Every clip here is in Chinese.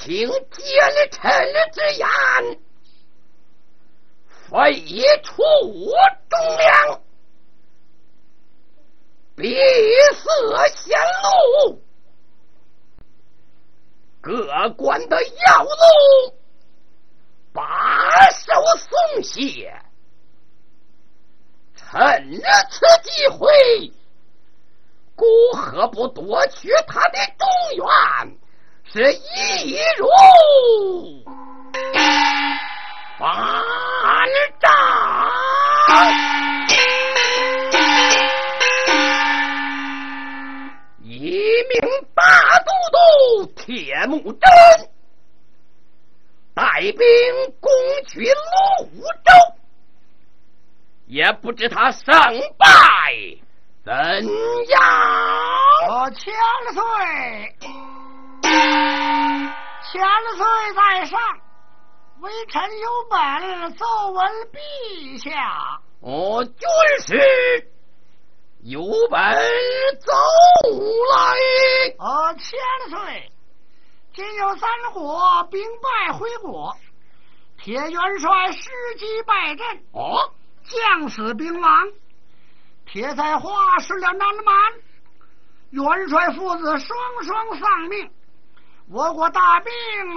情元帅失机败阵，哦，将死兵亡，铁才华失了南蛮，元帅父子双双丧命，我国大兵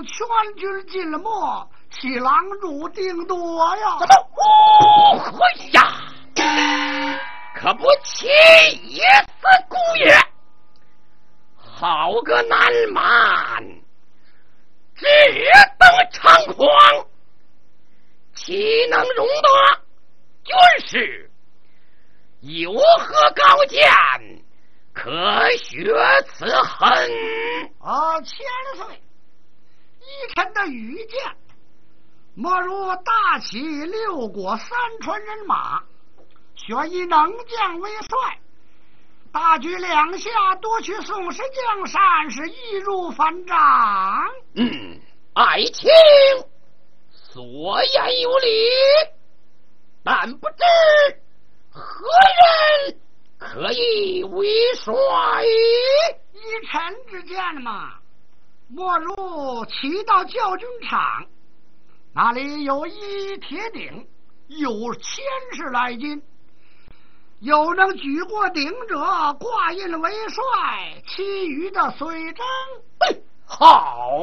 全军尽了没，七郎入定夺呀！怎么？哦呀！可不气死姑爷！好个南蛮！只等猖狂，岂能容得军师有何高见？可学此恨？啊，千岁，依臣的愚见，莫如大起六国三川人马，选一能将为帅。大举两下夺取宋氏江山，是易如反掌。嗯，爱卿所言有理，但不知何人可以为帅？依臣之见嘛，莫如骑到教军场，那里有一铁鼎，有千十来斤。有能举过鼎者，挂印为帅，其余的随征。好，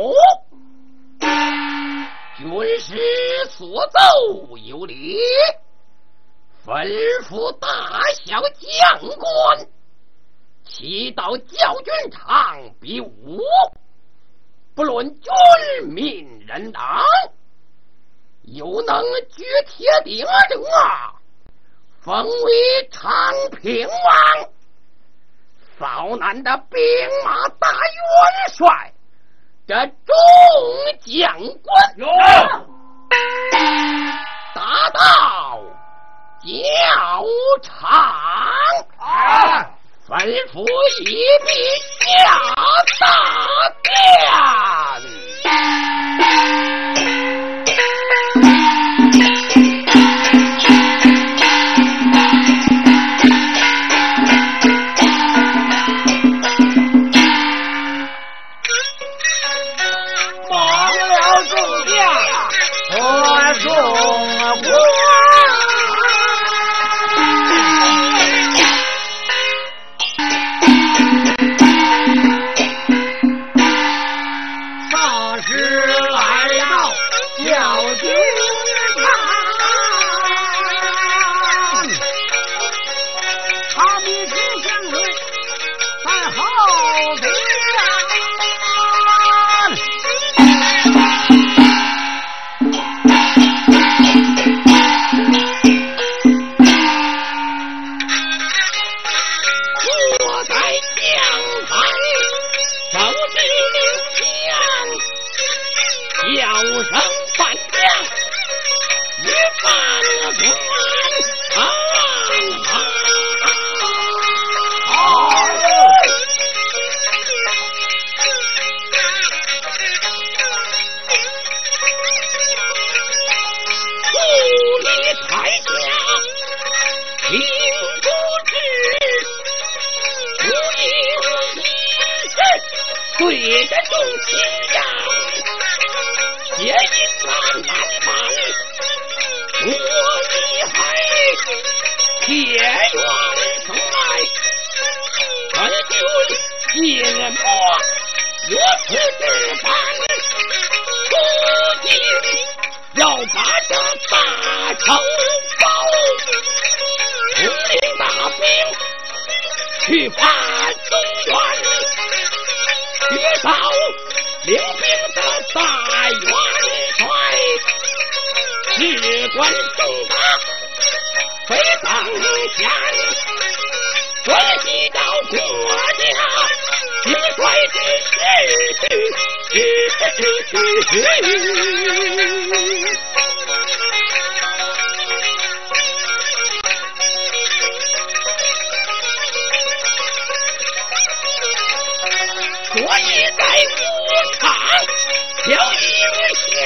军师所奏有理，吩咐大小将官，齐到教军场比武，不论军民人党，有能举铁鼎者。封为长平王，扫南的兵马大元帅，这众将官有达到教场，啊，吩咐一笔下大殿。对着众亲阳，皆因那难办，我厉害，铁元生来，本君进魔，若此之般，不仅要把这大仇报，统领大兵。去把中原，去找领兵的大元帅，事关重大，非当前，关系到国家兴衰之事。所以在武场有一响，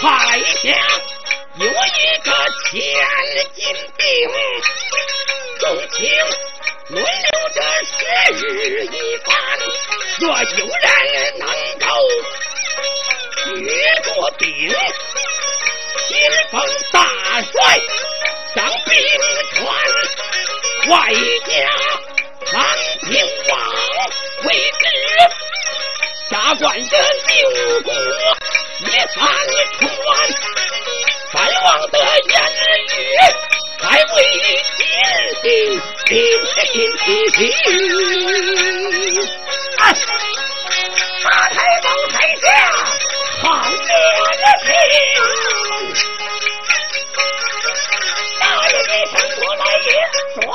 台下有一个千斤兵，众卿轮流着时日一番，若有人能够。举过兵，先锋大帅掌兵权，外加长平王为之，下官的六国一三川，三王的言语还未尽定。哎，大太保台下。好热的天！大人一声过来也，抓住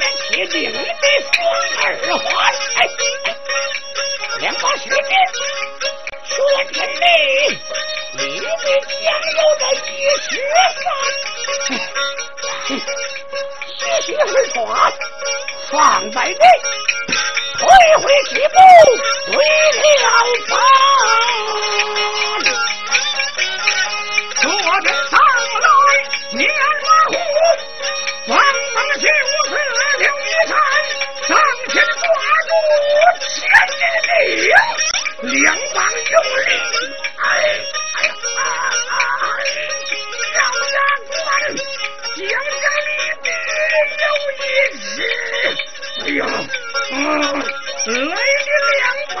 那铁定的双耳环，哎，两把血剑说真的，里面将有着一十三，徐徐而抓，放在内。退回几步，回了房。坐着上来面如虎，王莽就是刘一山，上前抓住千斤兵，两膀用力，哎哎哎，让让官将这里边有一只，哎呀！来的两帮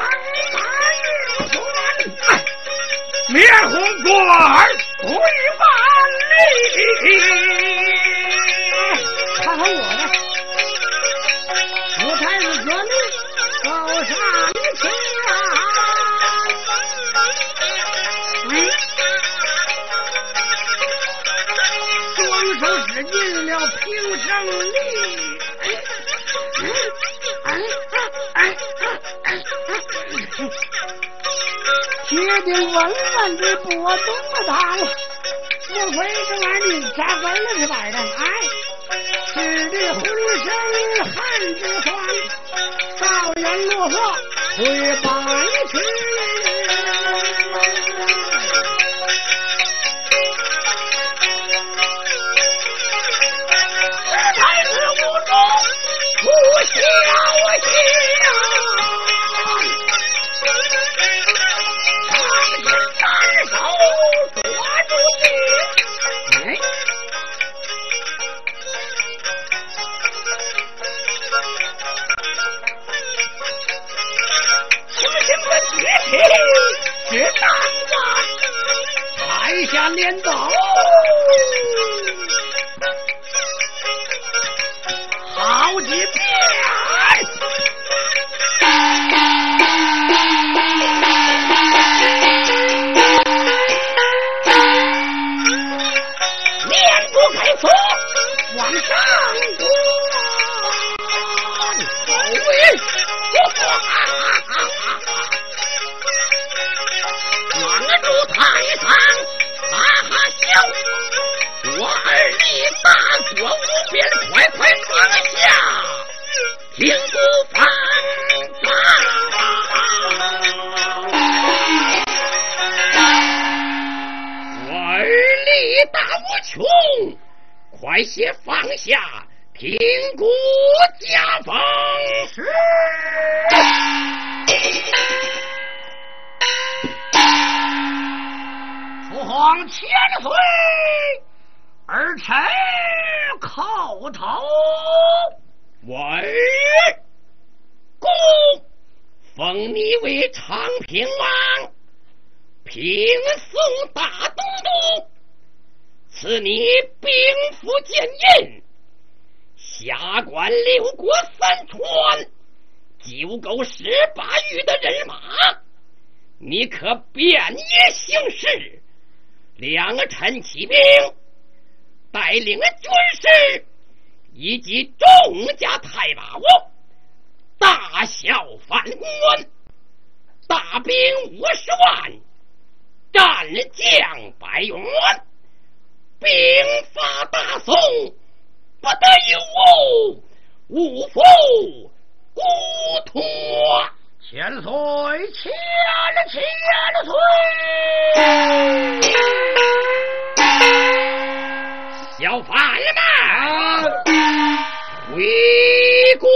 大运船，灭红官归万里。看看我的，我才是革命高上天。嗯，两手使尽了平生力。铁定稳稳的拨动它，莫非这玩意儿扎根了这玩意儿？哎，吃的浑身汗直酸，少言落色回白去。这才是无中无小心。台下连刀，好几遍。快些放下，听国家风是。父皇千岁，儿臣叩头。我儿公封你为长平王，平宋大都督，赐你兵符剑印，辖管六国三川，九沟十八域的人马，你可便也行事。两臣起兵带领军师以及众家太保，大小反官，大兵五十万，战将百员，兵发大宋，不得有误，勿负孤托。千岁，千千岁！小贩们，回宫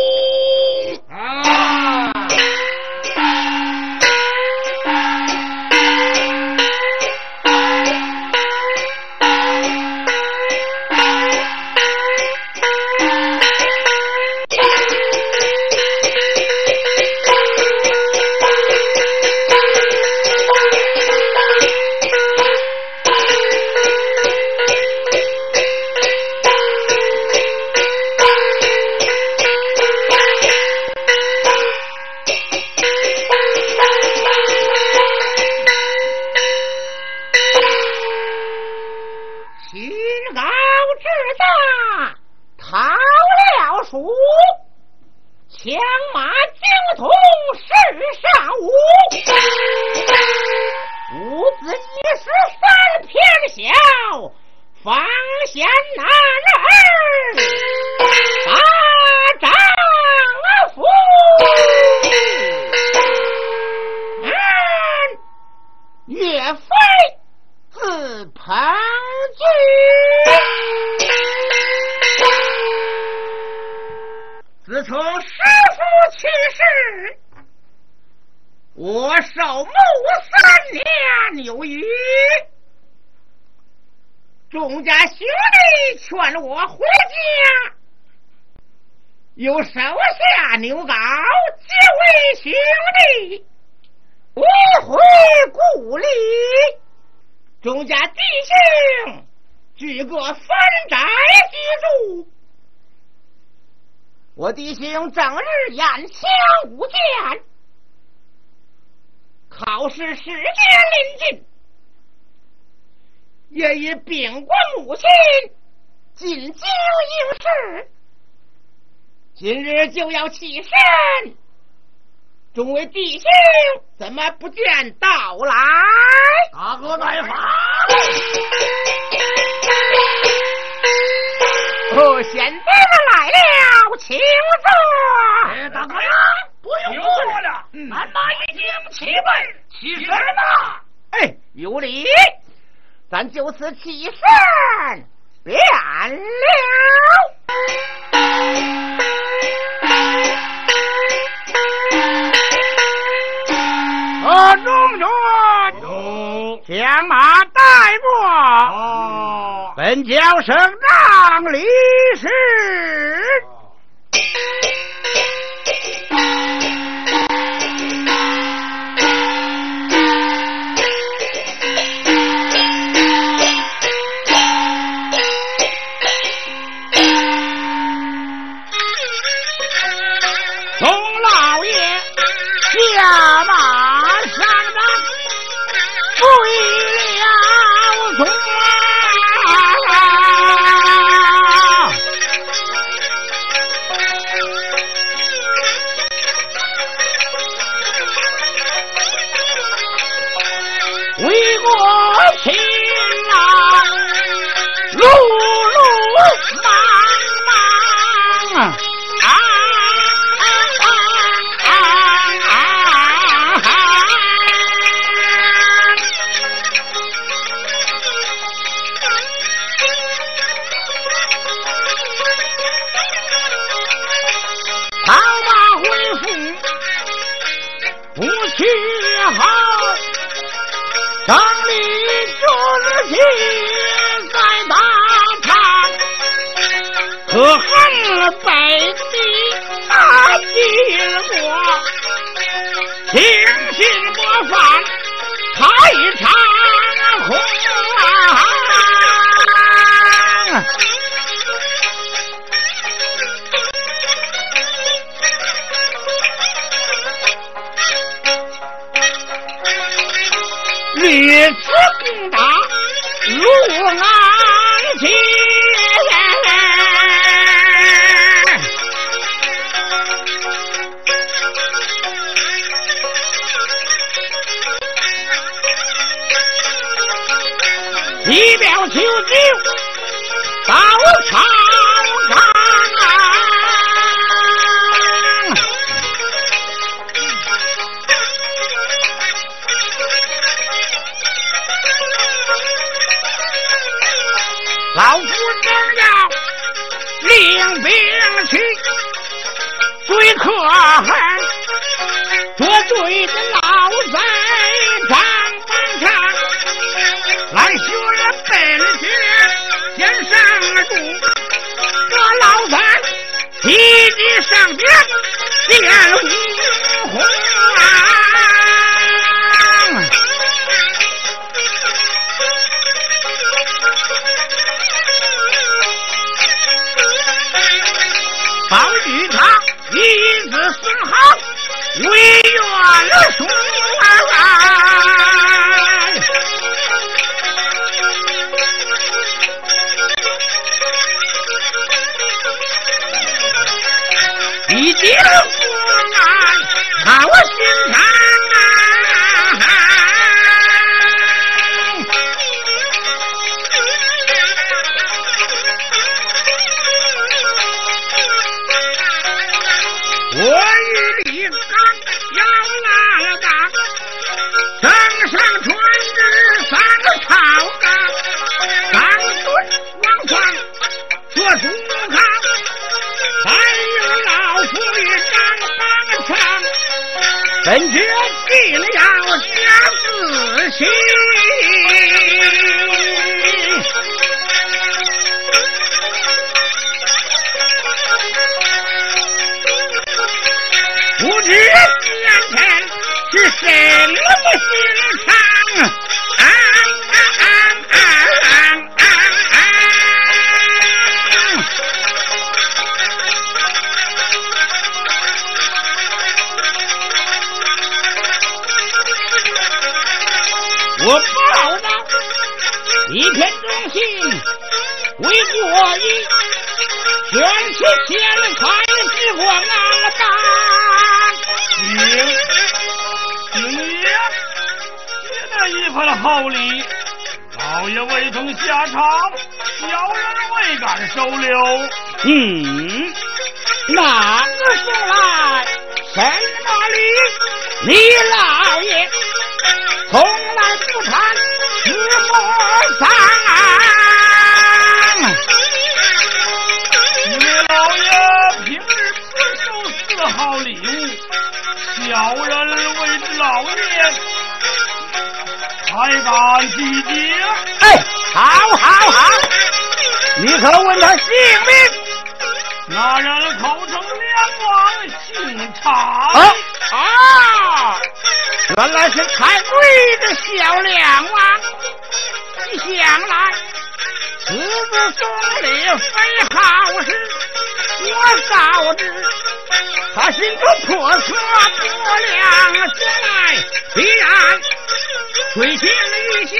今日就要起身。众位弟兄，怎么不见到来？大哥在房。哦，贤弟们来了，请坐。哎，大哥呀，不用坐了，俺马已经起备，起身了。哎，有礼，咱就此起身，便了。呃，中原，将马带过。哦，本教省长李氏。北地大金国，听信模范开场红。历次攻打路安一表求救到朝纲。老夫正要领兵去追可汗，你上将见五啊啊！原来是太贵的小梁王。想来此子送礼非好事，我早知他心中叵测不良，将来必然追情一线，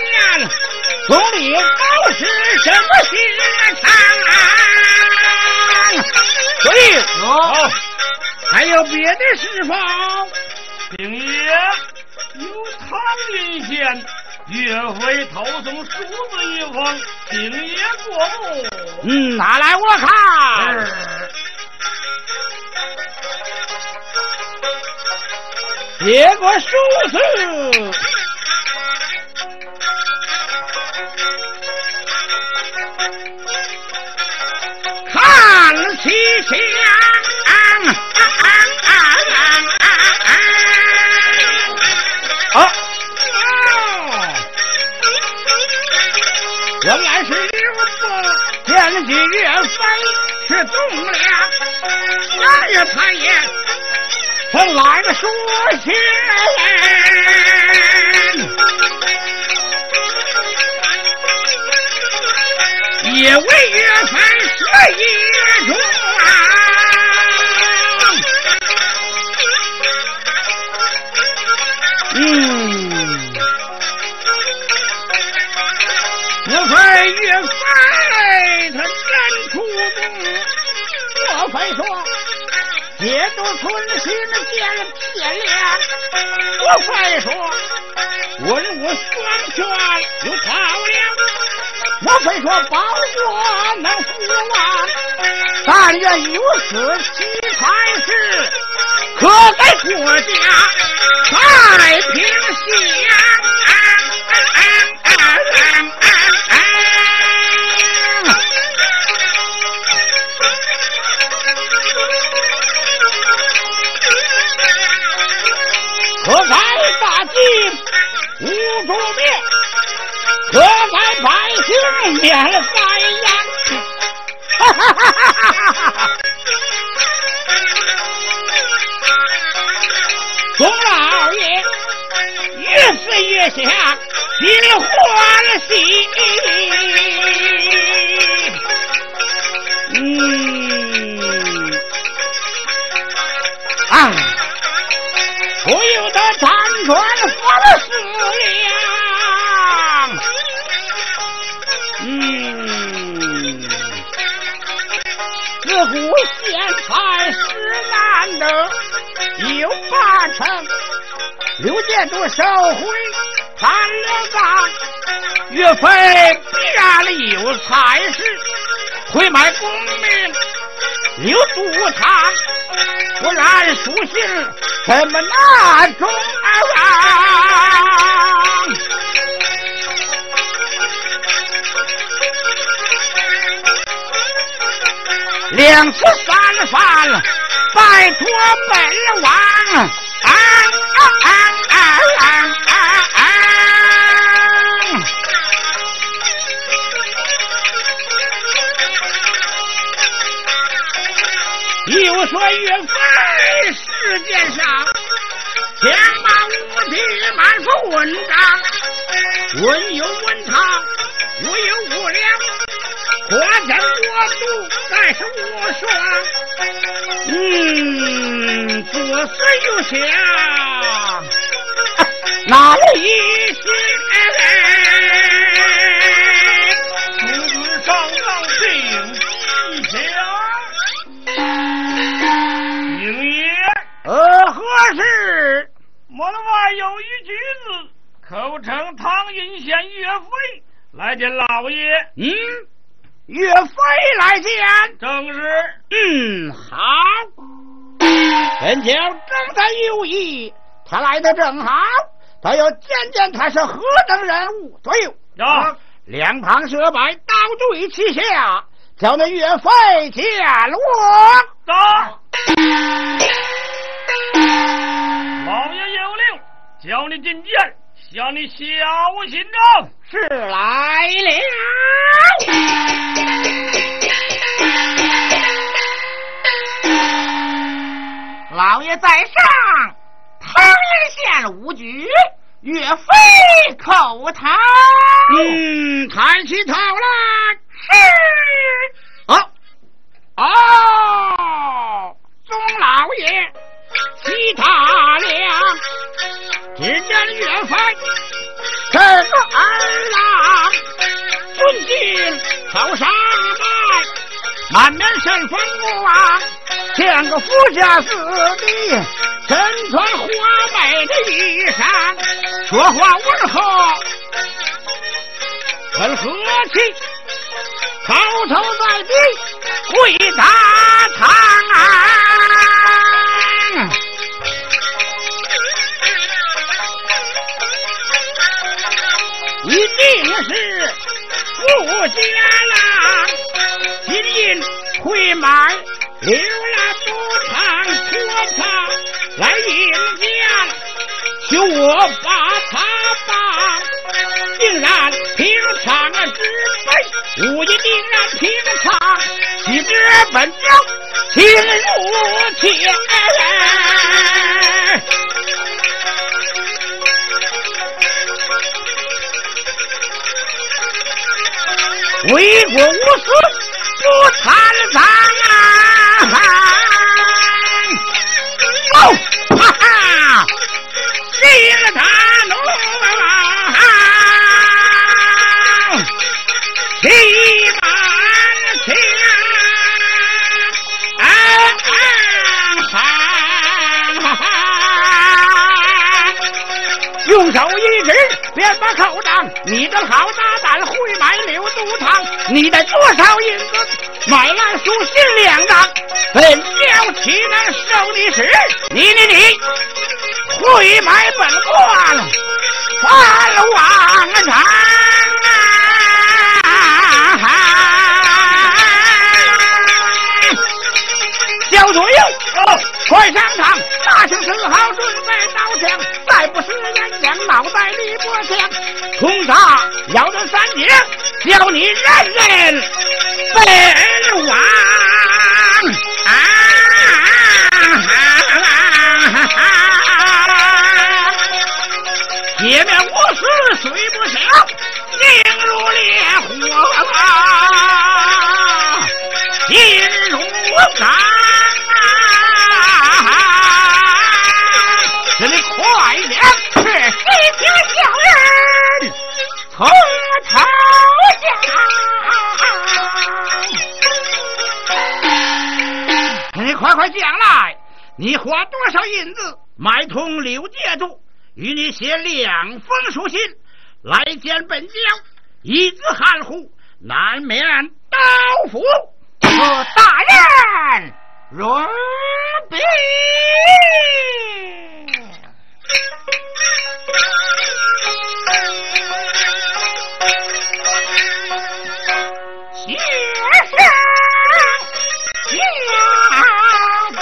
送礼都是什么心肠？所以，哦，还有别的事否？丁爷有唐林县岳飞投送书子一封，丁爷过目。嗯，拿来我看。接过书子，见起岳飞是栋梁，那日他也曾来了书信，也为岳飞失一桩。春心见了天亮。”岳飞说：“文武双全有靠了。”岳飞说：“保国能护王，但愿有此奇才是，可在国家太平祥。可在大计无主灭，可在百姓免灾殃。哈哈哈哈哈哈！钟老爷越思越想，心欢喜。嗯，啊，不由得辗转反思量。嗯，自古贤才实难得，有八成刘建都收回谈了账，岳飞必然有才识，会买功名留杜堂，不然书信怎么那种啊？两次三番拜托本王，啊啊啊啊啊啊啊！又说岳飞世界上天马无敌，满腹文章，文有文堂，武有武梁。国真国度乃是无双，嗯，左思右想，哪里一呃，何事？门外有一举子，口称汤阴县岳飞，来见老爷。嗯，岳飞来见，正是。嗯，好。本将正在有意，他来的正好，他要见见他是何等人物。左右，有两旁设摆，刀对齐下，叫那岳飞见我。走。老爷有令，叫你进见，向你小心着。是来了。老爷在上，唐人县武举岳飞叩堂。嗯，抬起头来。是。啊。哦，宗老爷，其他了。只见岳飞这个二郎，尊敬头上来，满面神风光，像个富家子弟，身穿华美的衣裳，说话温和，很和气，高头在地跪大堂。定是富家郎，金银会买，留了不长拖长来应家，求我把他帮。定然平常之辈，武艺定然平常，岂知本将情如铁。为国无私不贪赃啊！哦，哈哈，进了大怒用手一指，便把口张，你这好大胆，会买六肚汤，你的多少银子买来书信两张？本教岂能收你使？你你你，会买本官犯王常啊！小左右，快上场，大声声好，准备刀枪，再不使眼枪，脑袋里拨枪，冲杀要这三姐，叫你人人本王啊！铁面无私虽不小，宁如烈火啊！心如钢快点，是谁听小人从头讲？你快快讲来！你花多少银子买通刘介度，与你写两封书信来见本将，一字含糊，难免刀斧。大人容禀。学生下步，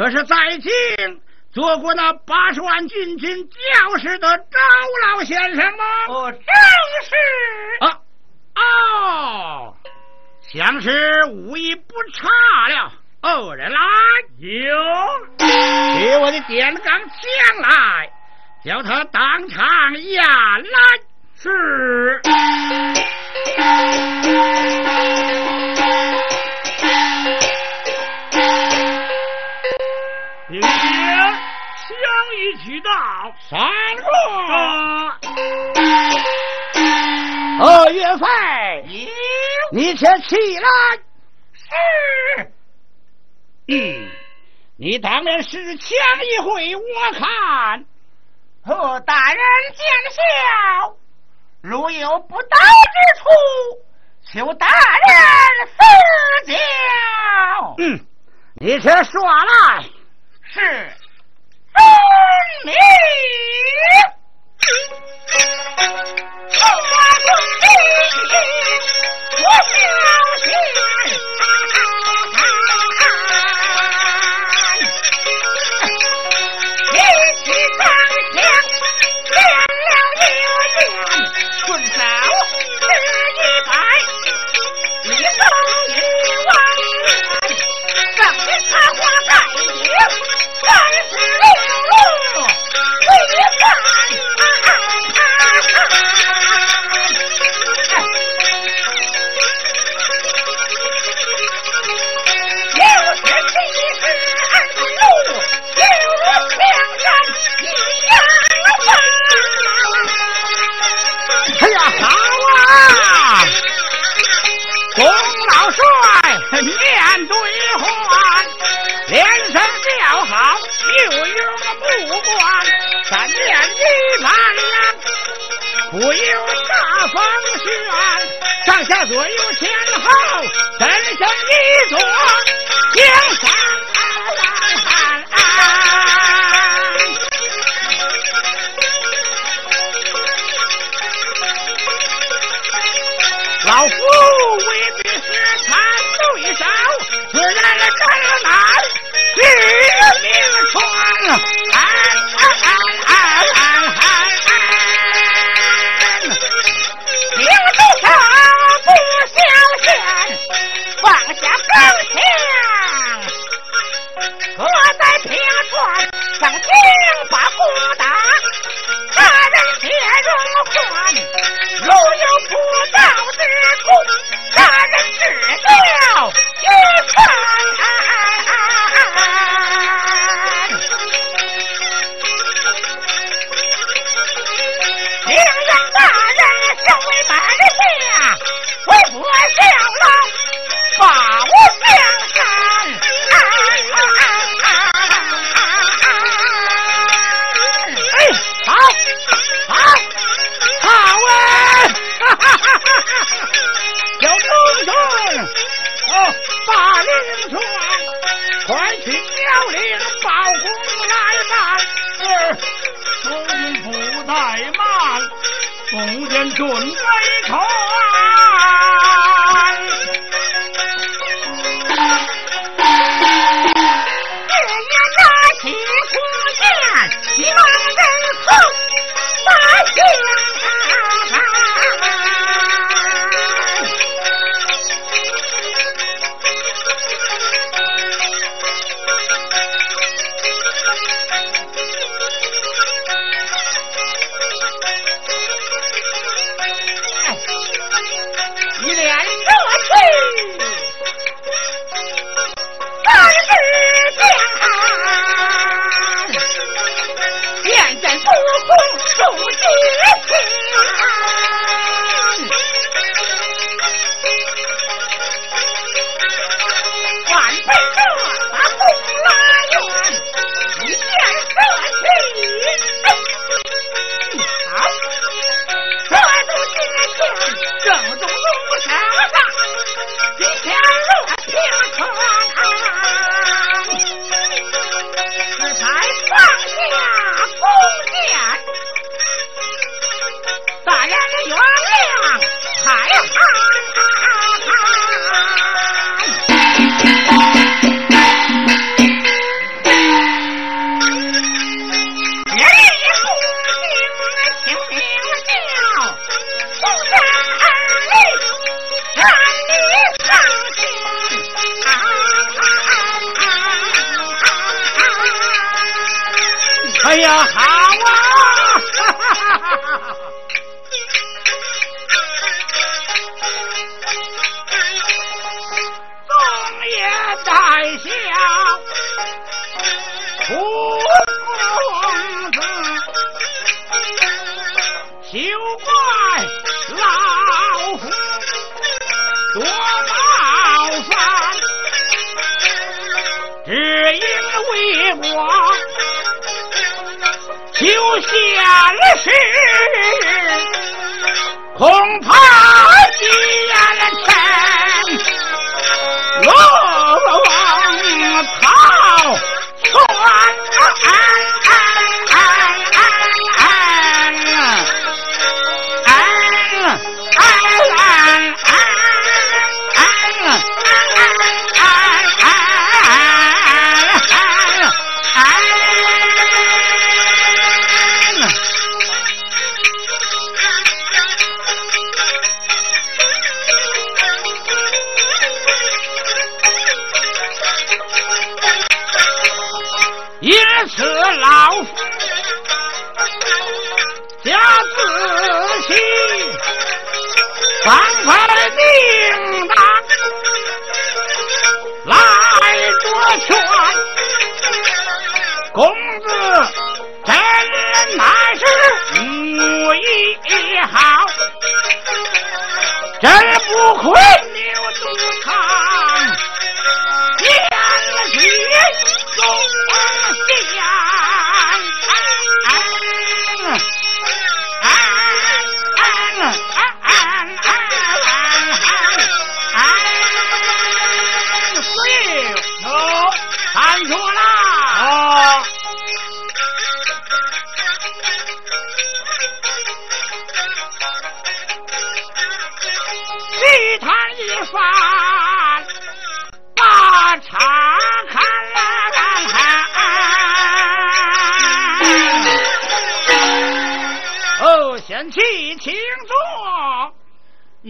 可是在京做过那八十万军军教师的周老先生吗？哦，正是。啊哦，相是武艺不差了。哦，人来，有，给我的点钢枪来，叫他当场压来。是。起来。是。嗯，你当然是枪一回，我看。和大人见笑，如有不当之处，求大人赐教。嗯，你且说来。是，看对换连声叫好又有不布三年一班不由大风旋上下左右前后人生一座江山老夫未必是看对手 Ana.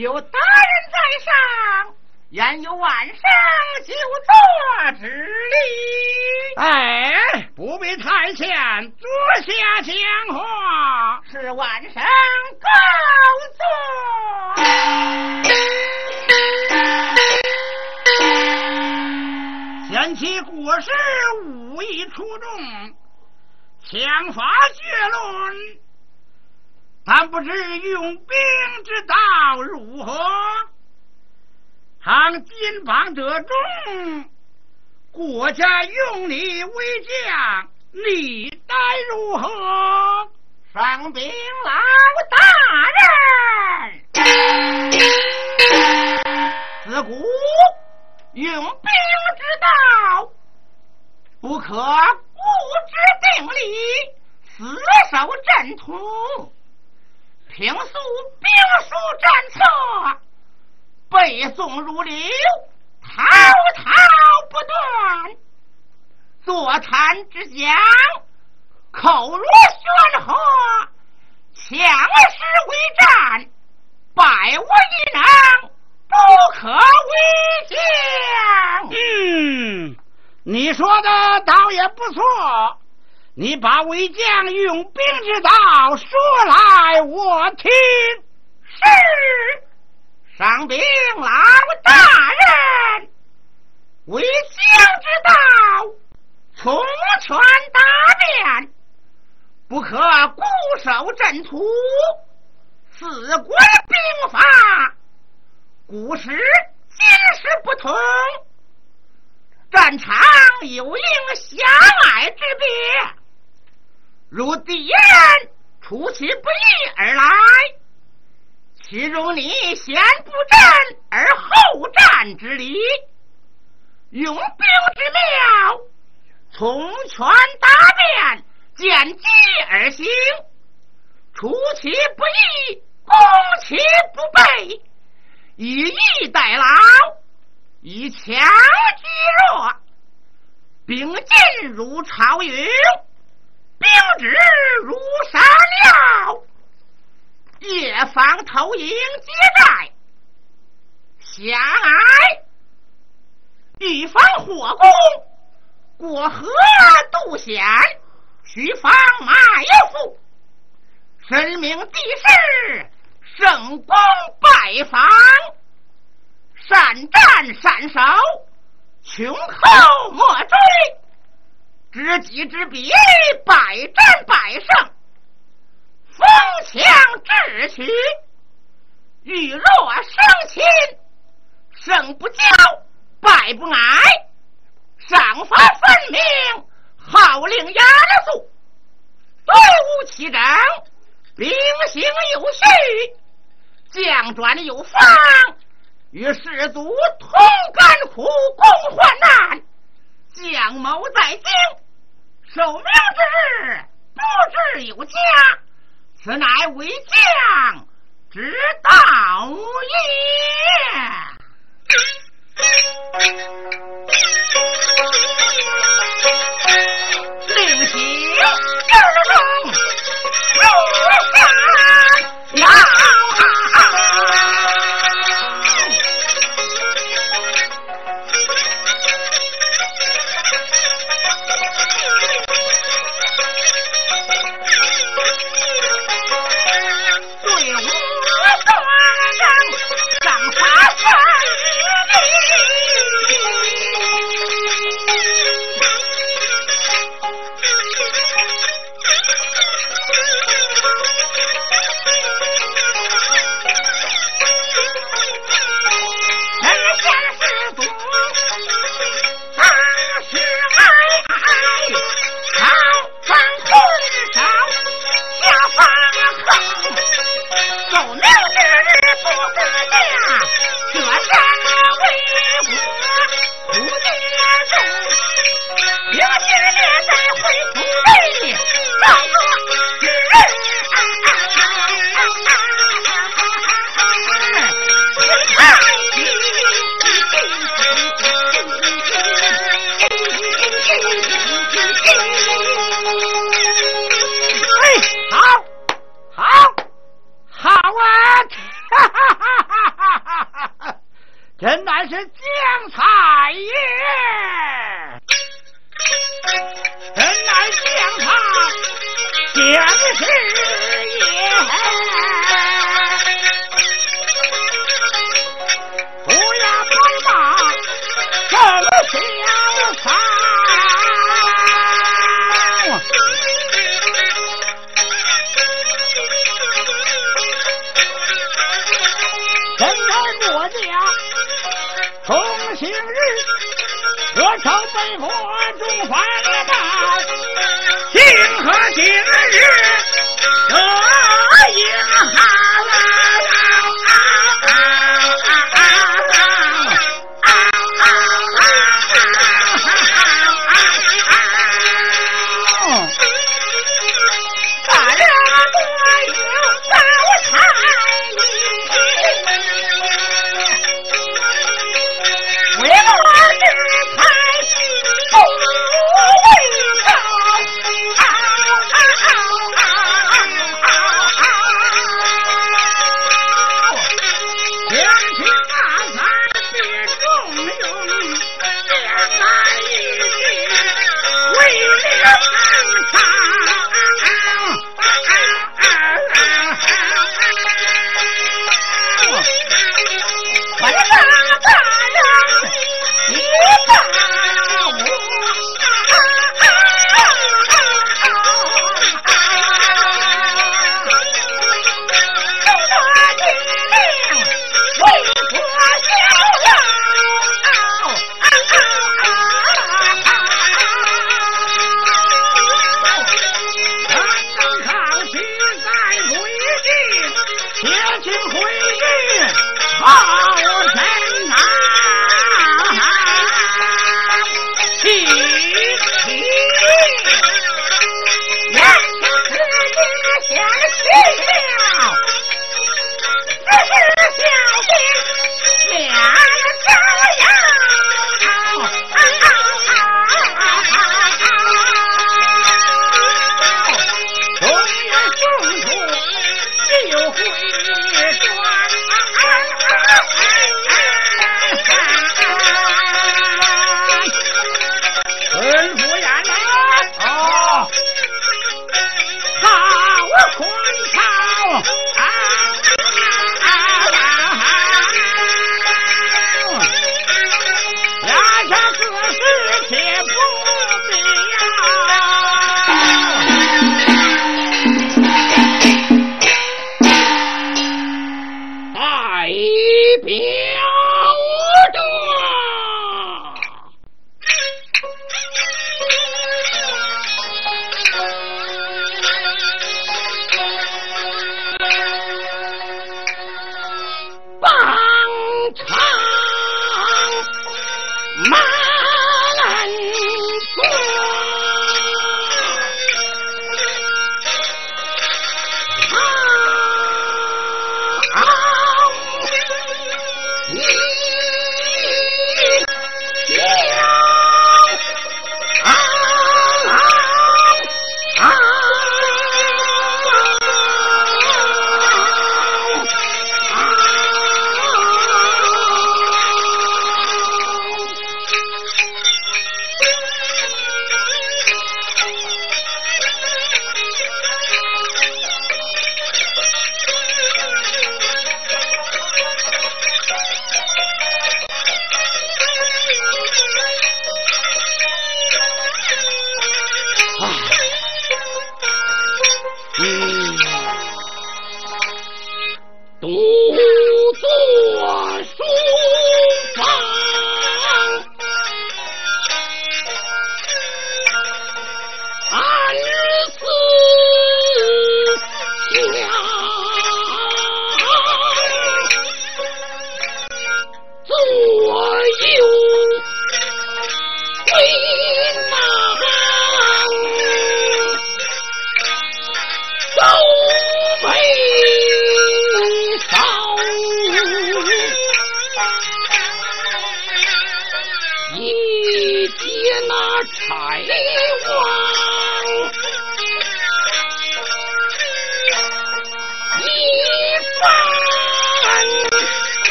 有大人在上，焉有晚上就坐之理？哎，不必太前，坐下讲话。是晚上告贤妻国师武艺出众，枪法绝伦，但不知用兵之道如何？倘金榜得中，国家用你为将，你待如何？上禀老大人，自古用兵之道，不可固执定理，死守阵图，平素兵书战策，背诵如流，滔滔不断。座谈之讲，口若悬河，强势为战，百无一能，不可为将。嗯，你说的倒也不错。你把为将用兵之道说来我听。是，上禀老大人，为将之道，从权达变，不可固守阵图。四国兵法，古时今时不同，战场有应狭隘之别。如敌人出其不意而来，岂容你先布阵而后战之理？用兵之妙，从权达变，见机而行，出其不意，攻其不备，以逸待劳，以强击弱，兵进如潮涌。兵至如山料，夜防投营皆在，狭隘。预防火攻，过河渡险，须放马有福，神明地势，圣公拜访，善战善守，穷寇莫追，知己知彼，百战百胜，风强智取，遇弱生擒，胜不骄，败不馁，赏罚分明。号令严肃，队伍齐整，兵行有序，将转有方，与士卒同甘苦，共患难。将谋在京，受命之日，不知有家。此乃为将之道也。令行二中入山牢。Thank you. 烦了吧？星河日。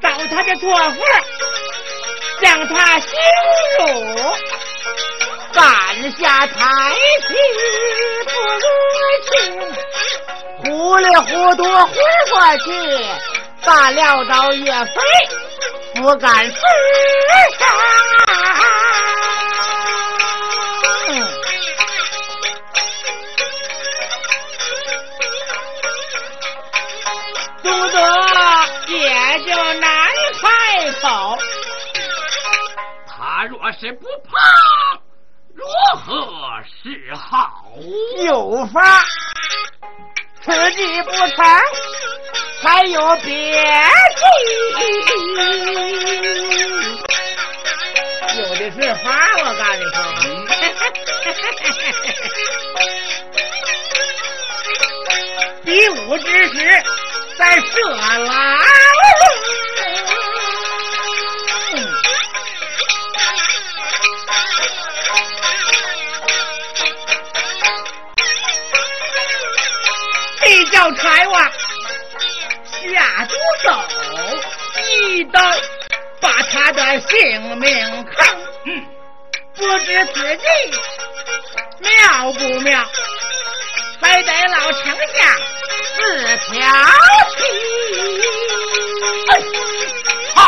找他的错儿，将他羞辱，赶下台去不如去，糊里糊涂昏过去，咋料到岳飞不敢自杀？也就难开口。他若是不怕，如何是好？有法，此计不成。还有别计，有的是法，我告诉你说，比武之时，在射狼，这叫柴王。下毒手，一刀把他的性命坑。不知此计妙不妙，还得老丞相自挑剔。好，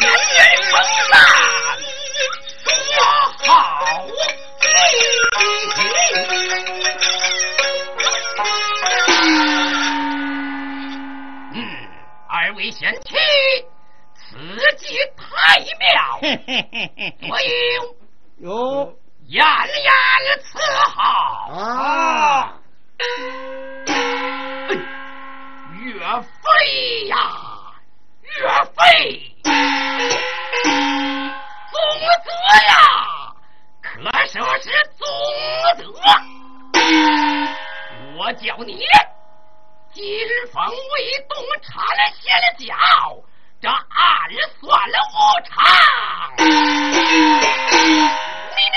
人人称赞，多好。为贤妻，此计太妙，所以有言言伺好啊！岳飞呀，岳飞，宗泽呀，可说是宗德，我叫你。金风未动，缠歇了脚，这暗算了无常。你你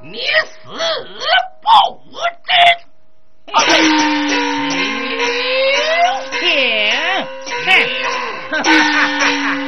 你，你死不知。啊哈哈哈哈哈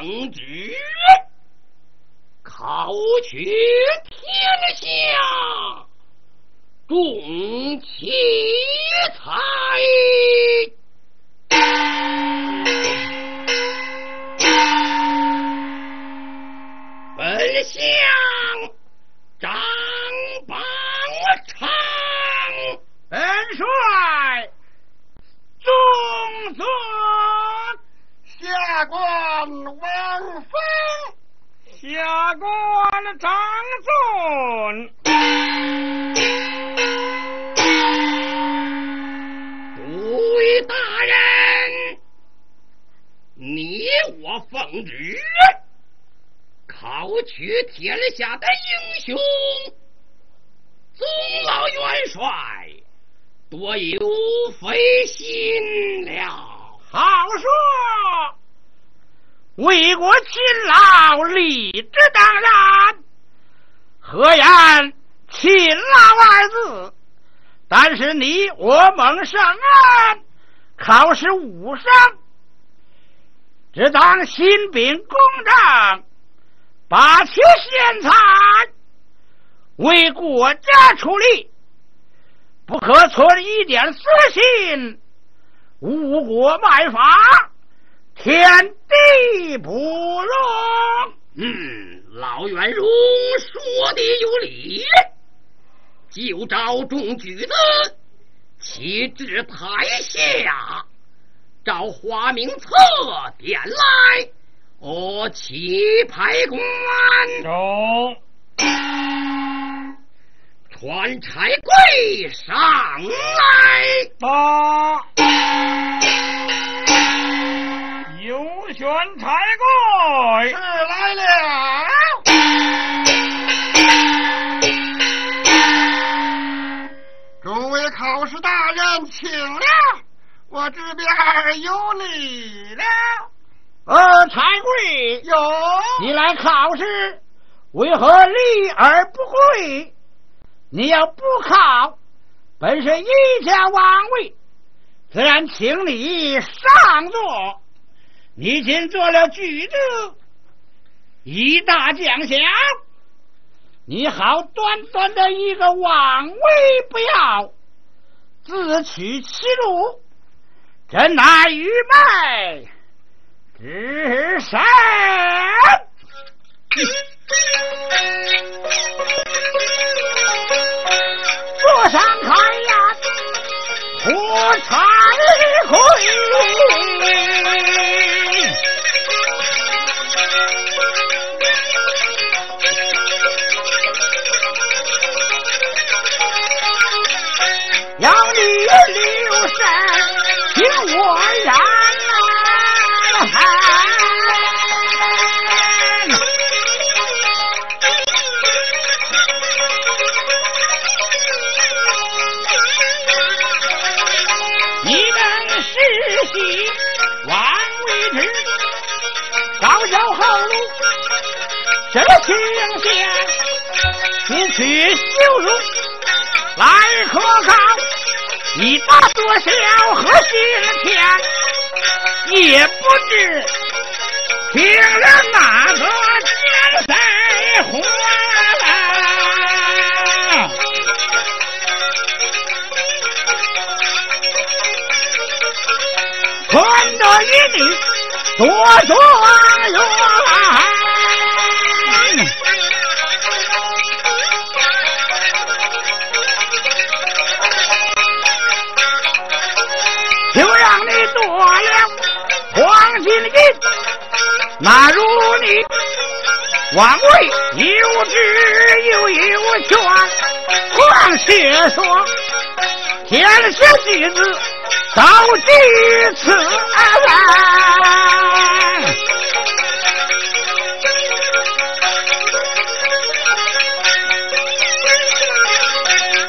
当局，考取天下众奇才。大哥，那张松诸位大人，你我奉旨考取天下的英雄，宗老元帅多有费心了，好说。为国勤劳，理之当然。何言勤劳二字？但是你我蒙圣恩，考试武生，只当心秉公正，把旗献才，为国家出力，不可存一点私心，误国卖法。天地不容。嗯，老元荣说的有理，就照中举子。齐至台下，照花名册点来，我启牌官。中，传差柜上来。八，有选差柜是来了。诸位考试大人，请了，我这边有礼了。呃，差贵有，你来考试，为何立而不跪？你要不考，本是一家王位，自然请你上座。你今做了举子，一大将相，你好端端的一个王位不要。自取其辱，真乃愚昧之神。坐上看呀，我才会要你留神听我言。戏，王未之高叫后路，这清闲，不去羞辱，来可高，你大多小何时天，也不知听了哪个奸贼还。穿着衣女多左右。就让你多了黄金银，那如你王位有职又有权，况且说天下弟子。到底此人，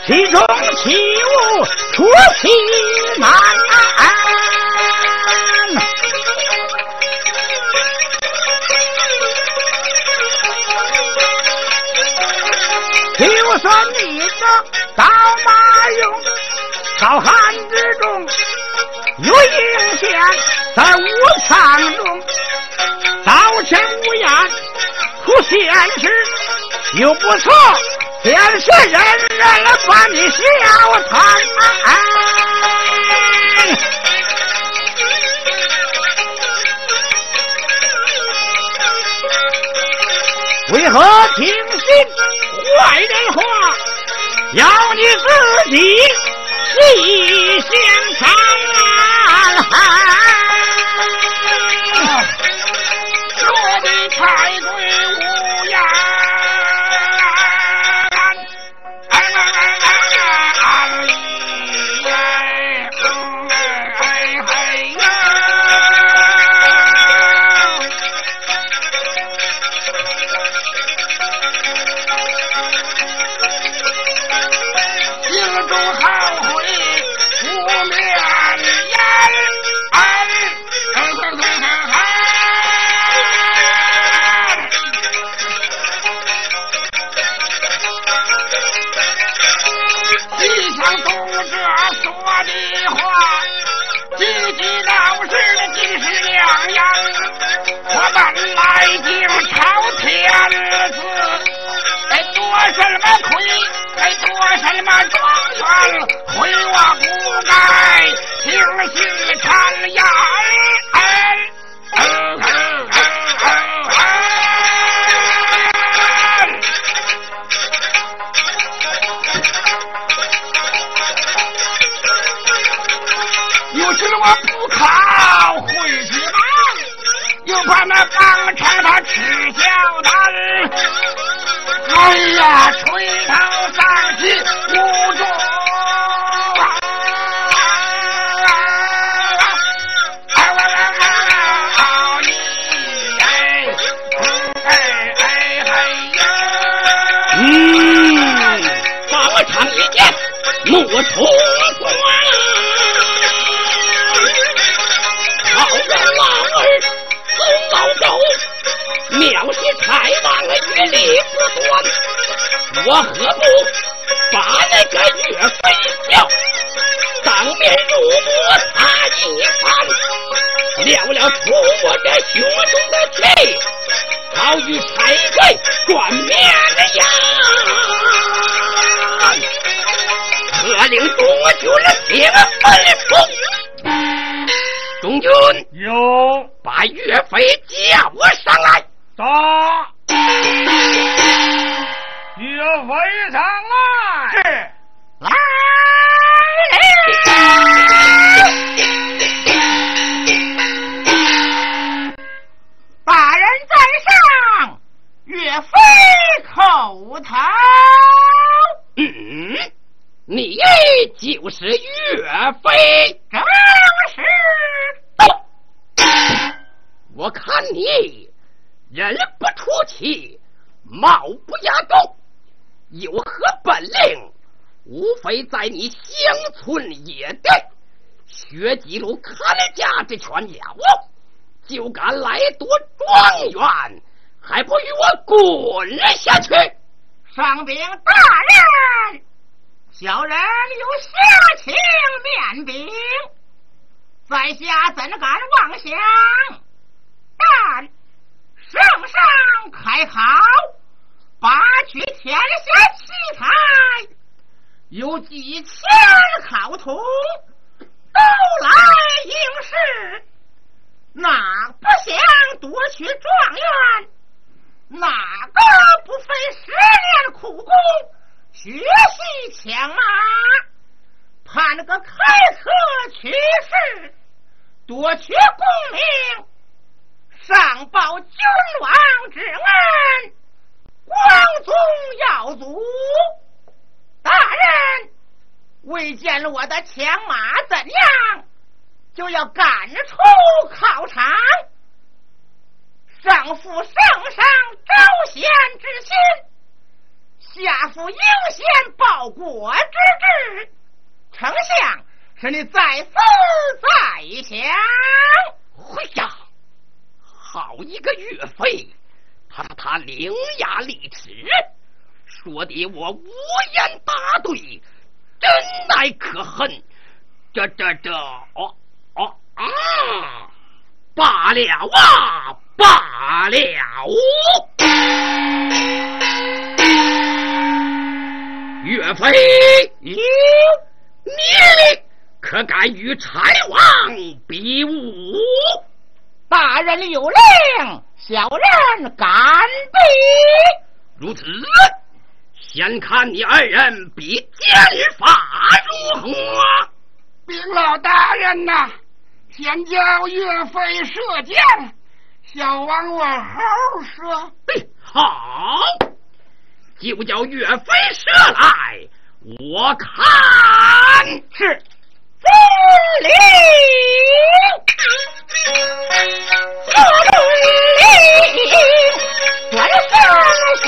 其中起舞出奇难。就算你个赵马勇。朝寒之中有阴险，在武常中刀枪无眼出现时又不错，便是人人来把你笑谈。为何听信坏人话，要你自己？你先放马的太对无言么亏，还做什么状元？回我不该听戏看眼。我不回去，又怕那帮成他耻笑咱。哎呀，垂头丧气，无助。我何不把那个岳飞叫，当面辱没他一番，了了出我这胸中的气，好与柴贵转面呀，可令东军的兵奔冲。东军有，把岳飞叫我上来。走。非常爱。是，来了。大人在上，岳飞叩头。嗯，你就是岳飞，正是。我看你人不出奇，貌不压众，有何本领？无非在你乡村野地学几路看家之犬鸟就敢来夺庄园还不与我滚下去？上禀大人小人有下情面禀在下怎敢妄想？但圣上还好！拔取天下奇才，有几千考童都来应试，哪不想夺取状元？哪个不费十年苦功学习强马，盼那个开科取士，夺取功名，上报君王之恩，光宗耀祖。大人未见了我的枪马怎样，就要赶出考场？上负圣上招贤之心，下负应贤报国之志。丞相，是你在思在想？会呀，好一个岳飞，他他他伶牙俐齿，说的我无言答对，真乃可恨。这这这，哦哦啊，罢了啊！罢了，岳飞，你你可敢与柴王比武？大人有令，小人敢比。如此，先看你二人比剑法如何？禀老大人呐，先叫岳飞射箭。小王往后说：“好，就叫岳飞射来，我看是金陵，何东陵，我的伤心。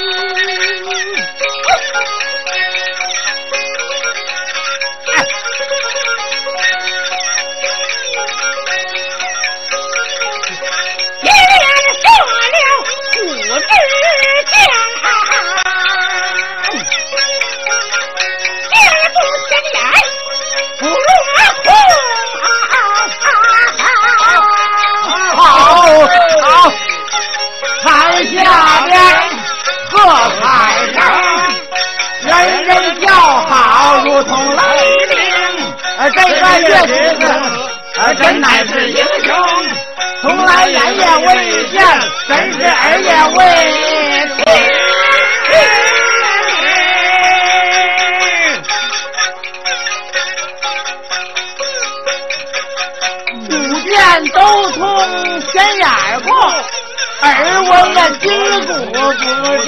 天看，天公显眼，不如红。好，台下边喝彩声，人人叫好，如同雷鸣。这个这日子，真乃是英雄，从来人也未见，真是二也未。五殿都通玄雅峰，而我们今古不修。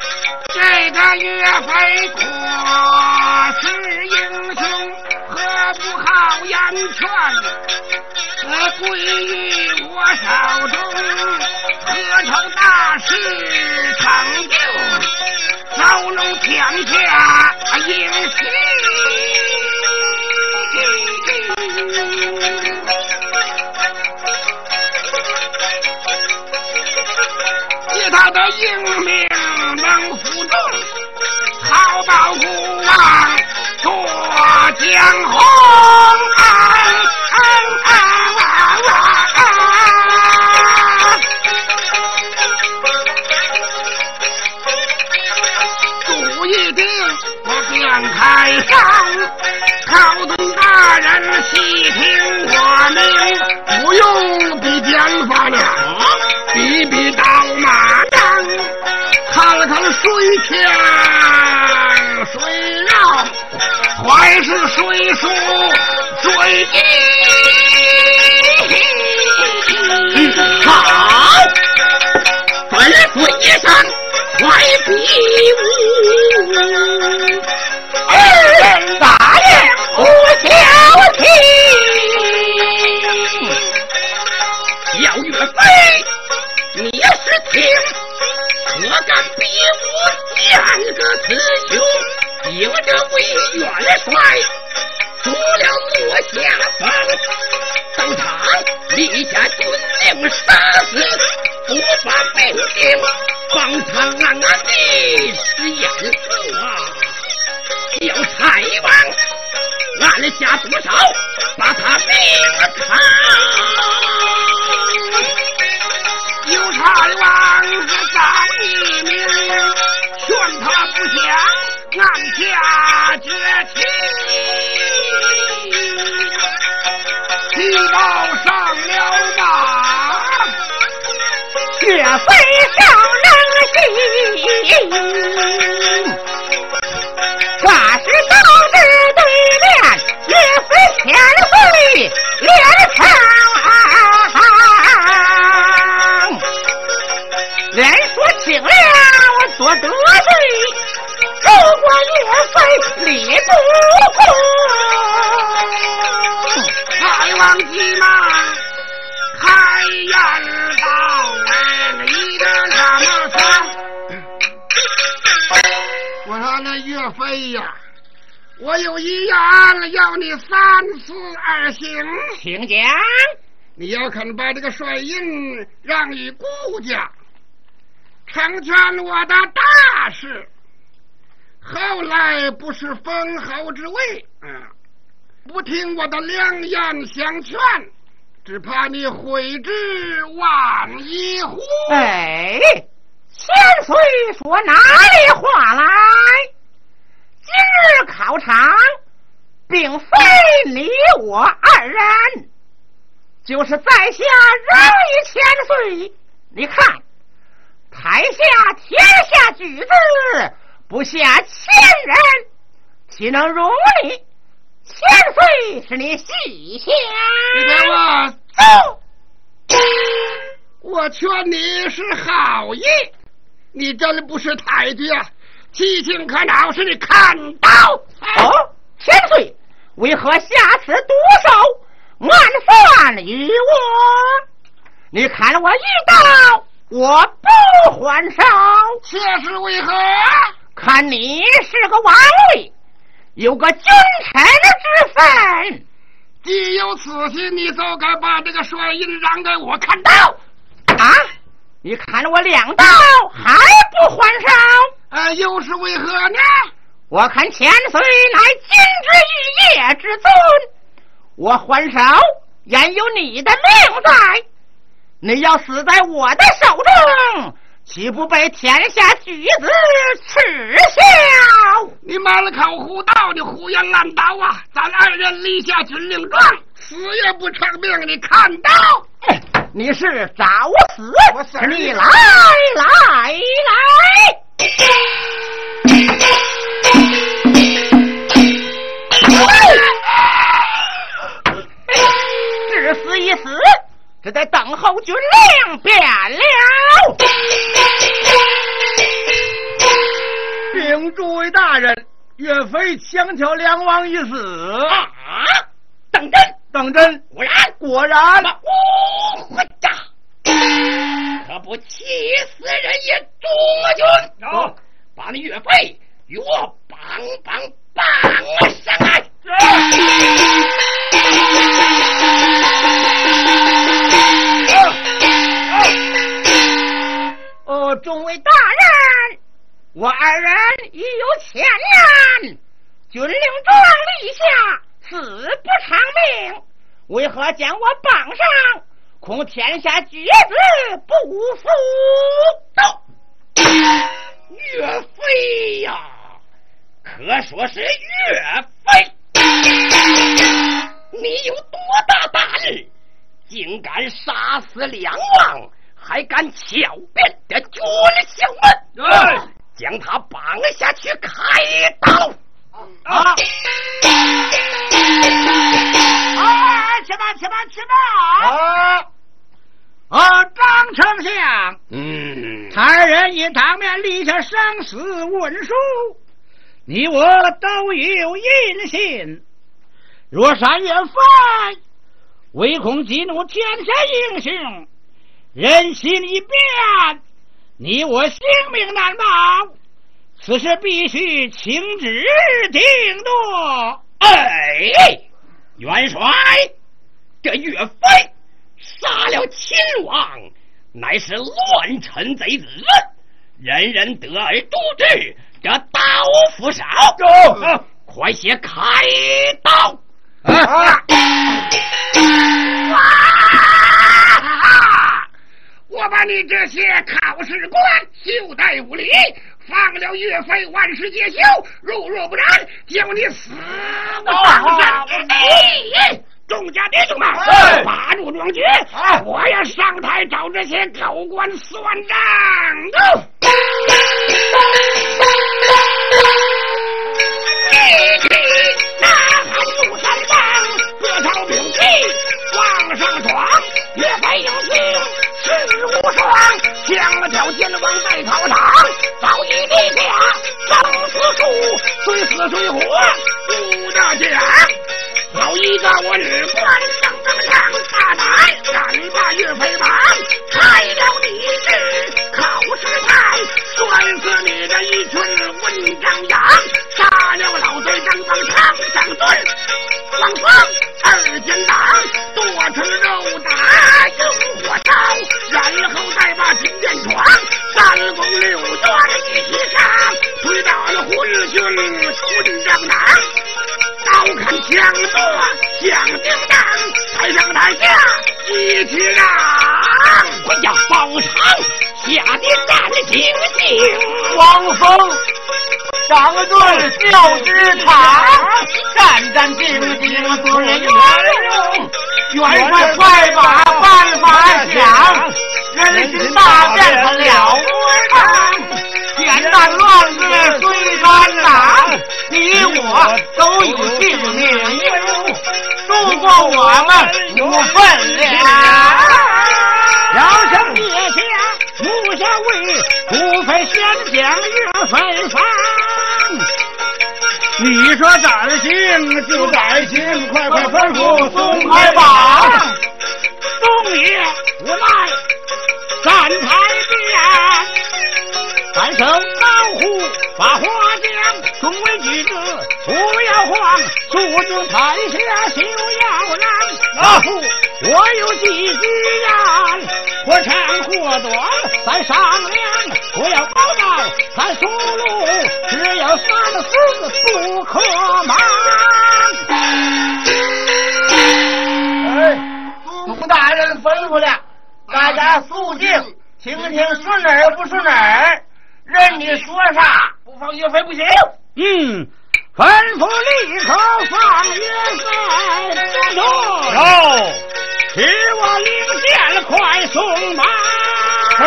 这个岳飞可是英雄，何不好言劝？呃，归于我手中，何愁大事成就，收拢天下英雄？借他的英明能服众，好报孤王要你三思而行。请讲。你要肯把这个帅印让与顾家，成全我的大事，后来不是封侯之位，嗯，不听我的良言相劝，只怕你悔之晚矣乎！哎，千岁说哪里话来？今日考场，并非你我二人，就是在下人与千岁。你看，台下天下举子不下千人，岂能容你？千岁是你细想。你给我走。我劝你是好意，你真不识抬举啊！七情可恼，是你看刀哦，千岁为何下此毒手，暗算于我？你砍了我一刀，我不还手。却是为何？看你是个王位，有个君臣之分。既有此心，你就该把这个帅印让给我看到啊！你砍了我两刀，还不还手？啊，又是为何呢？我看千岁乃金枝玉叶之尊，我还手焉有你的命在？你要死在我的手中，岂不被天下举子耻笑？你满口胡道，你胡言乱道啊！咱二人立下军令状，死也不偿命。你看到？你是找死？我死你来来来！至死一死，只得等候军令便了。禀诸位大人，岳飞枪挑梁王一死。啊！当真？当真？果然？果然。我哒！可不气死人也！中军，有，把那岳飞与我绑绑绑上来！众位大人，我二人已有千年，军令状立下，死不偿命，为何将我绑上？恐天下举子不服。岳飞呀，可说是岳飞，你有多大胆，竟敢杀死梁王？还敢狡辩的军校们，将他绑下去开刀！啊！哎，且慢，且慢，且慢！啊！啊，张丞相，嗯，二人已当面立下生死文书，你我都有印信。若山岳犯，唯恐激怒天下英雄。人心一变，你我性命难保，此事必须请旨定夺。哎，元帅，这岳飞杀了秦王，乃是乱臣贼子，人人得而诛之，这刀斧少，快些开刀！啊！我把你这些考试官休待无礼，放了岳飞，万事皆休。如若不然，叫你死不葬身。哎，众家弟兄们，把住庄局，我要上台找这些狗官算账。一起呐喊入山岗，各朝兵器往上闯，岳飞英雄。世无双，抢了条剑王在操场，早已立下生死书，谁死谁活不得讲。好一个我日官声正强，大胆敢把岳飞绑，开了你是考试台，摔死你的一群文章羊，杀了老贼张方场上蹲，王峰二奸党剁成肉打用火烧。然后再把金殿闯，三宫六院一起上，推倒了昏君混账党，刀砍枪剁响叮当，台上台下一起嚷，我要包场下的战兢兢，王峰。张盾教之场，战战兢兢尊元荣。元帅快把办法想，人心大变他了不成。简单乱子虽然难，你我都有性命忧。如果我们有分量，要想灭下木下威，除非先将岳飞放。你说暂行就暂行，快快吩咐松开吧。松你无奈站台边，三声保护把话讲。众位举子不要慌，速军台下休要嚷。老夫我有几句言，或长或短，再商量。不要报告，咱输路只有三思不可忙。哎，宋大人吩咐了，大家肃静，听听顺耳不顺耳。任你说啥，不放岳飞不行。嗯，吩咐立刻放岳飞站住。有，使我领箭快送马。是。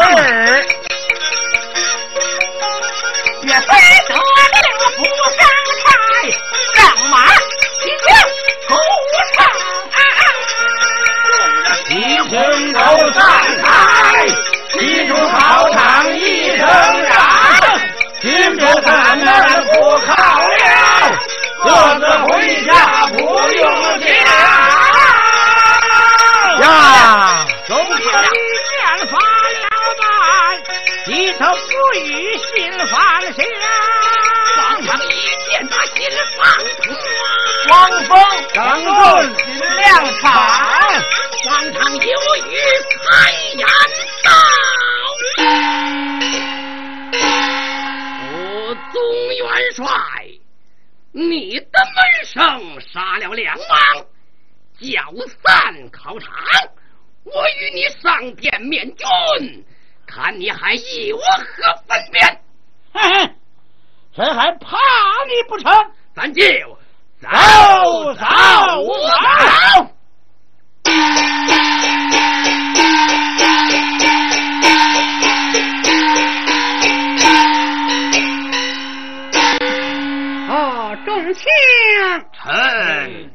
声。齐军都上台，齐出考场一声嚷，听着咱们不考了，各自回家不用讲。呀，都是一剑发了头不与心放下。皇上一见他心放脱，王峰刚中心凉场，皇上有语开言道：我宗元帅，你的门生杀了梁王，教散考场，我与你上殿面君，看你还有何分辨？哼哼，谁还怕你不成？咱就走走走走哦，众卿，臣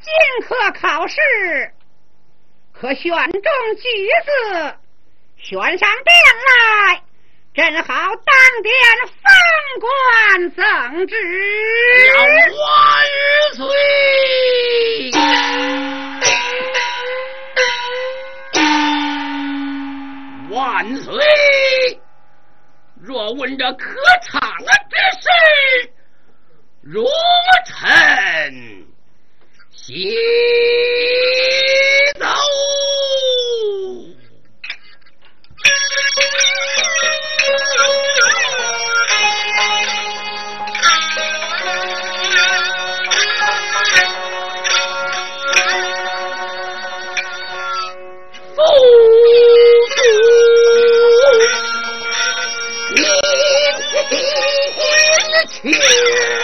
今科考试，可选中举子，选上殿来，正好当殿封官赠职。万岁！万岁！若问这可唱之事，如臣西走。您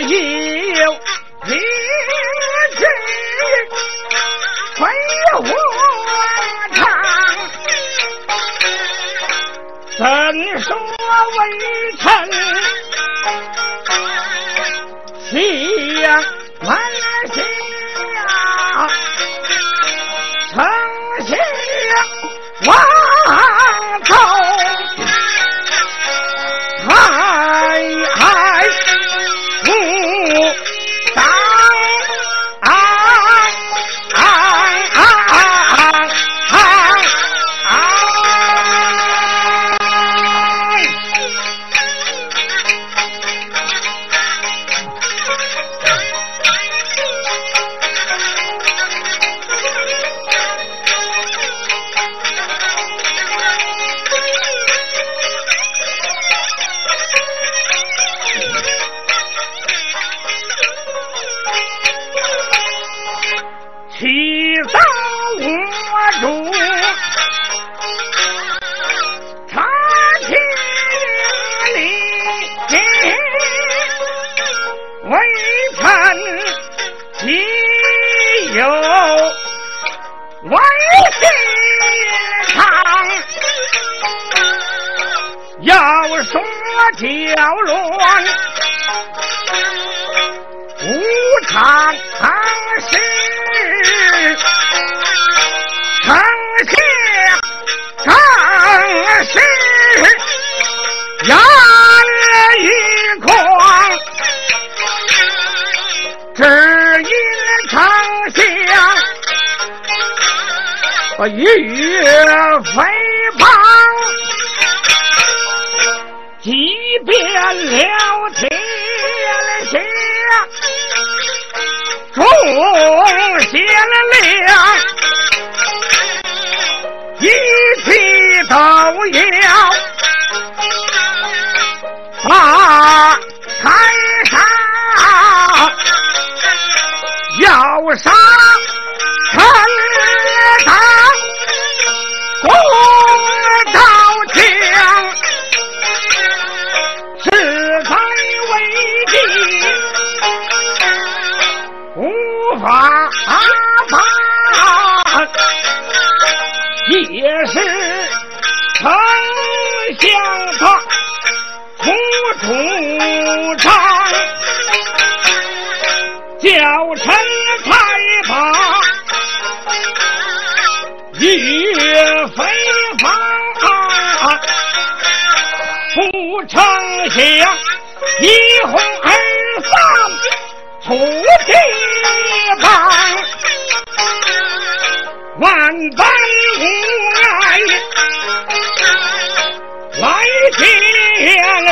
有一只飞火长，怎说微臣气满心呀，诚心。我与飞豹即便了天下忠贤良一起都要把泰山要杀。叫臣才把一非法，不成想一哄而散，出地方，万般无奈来见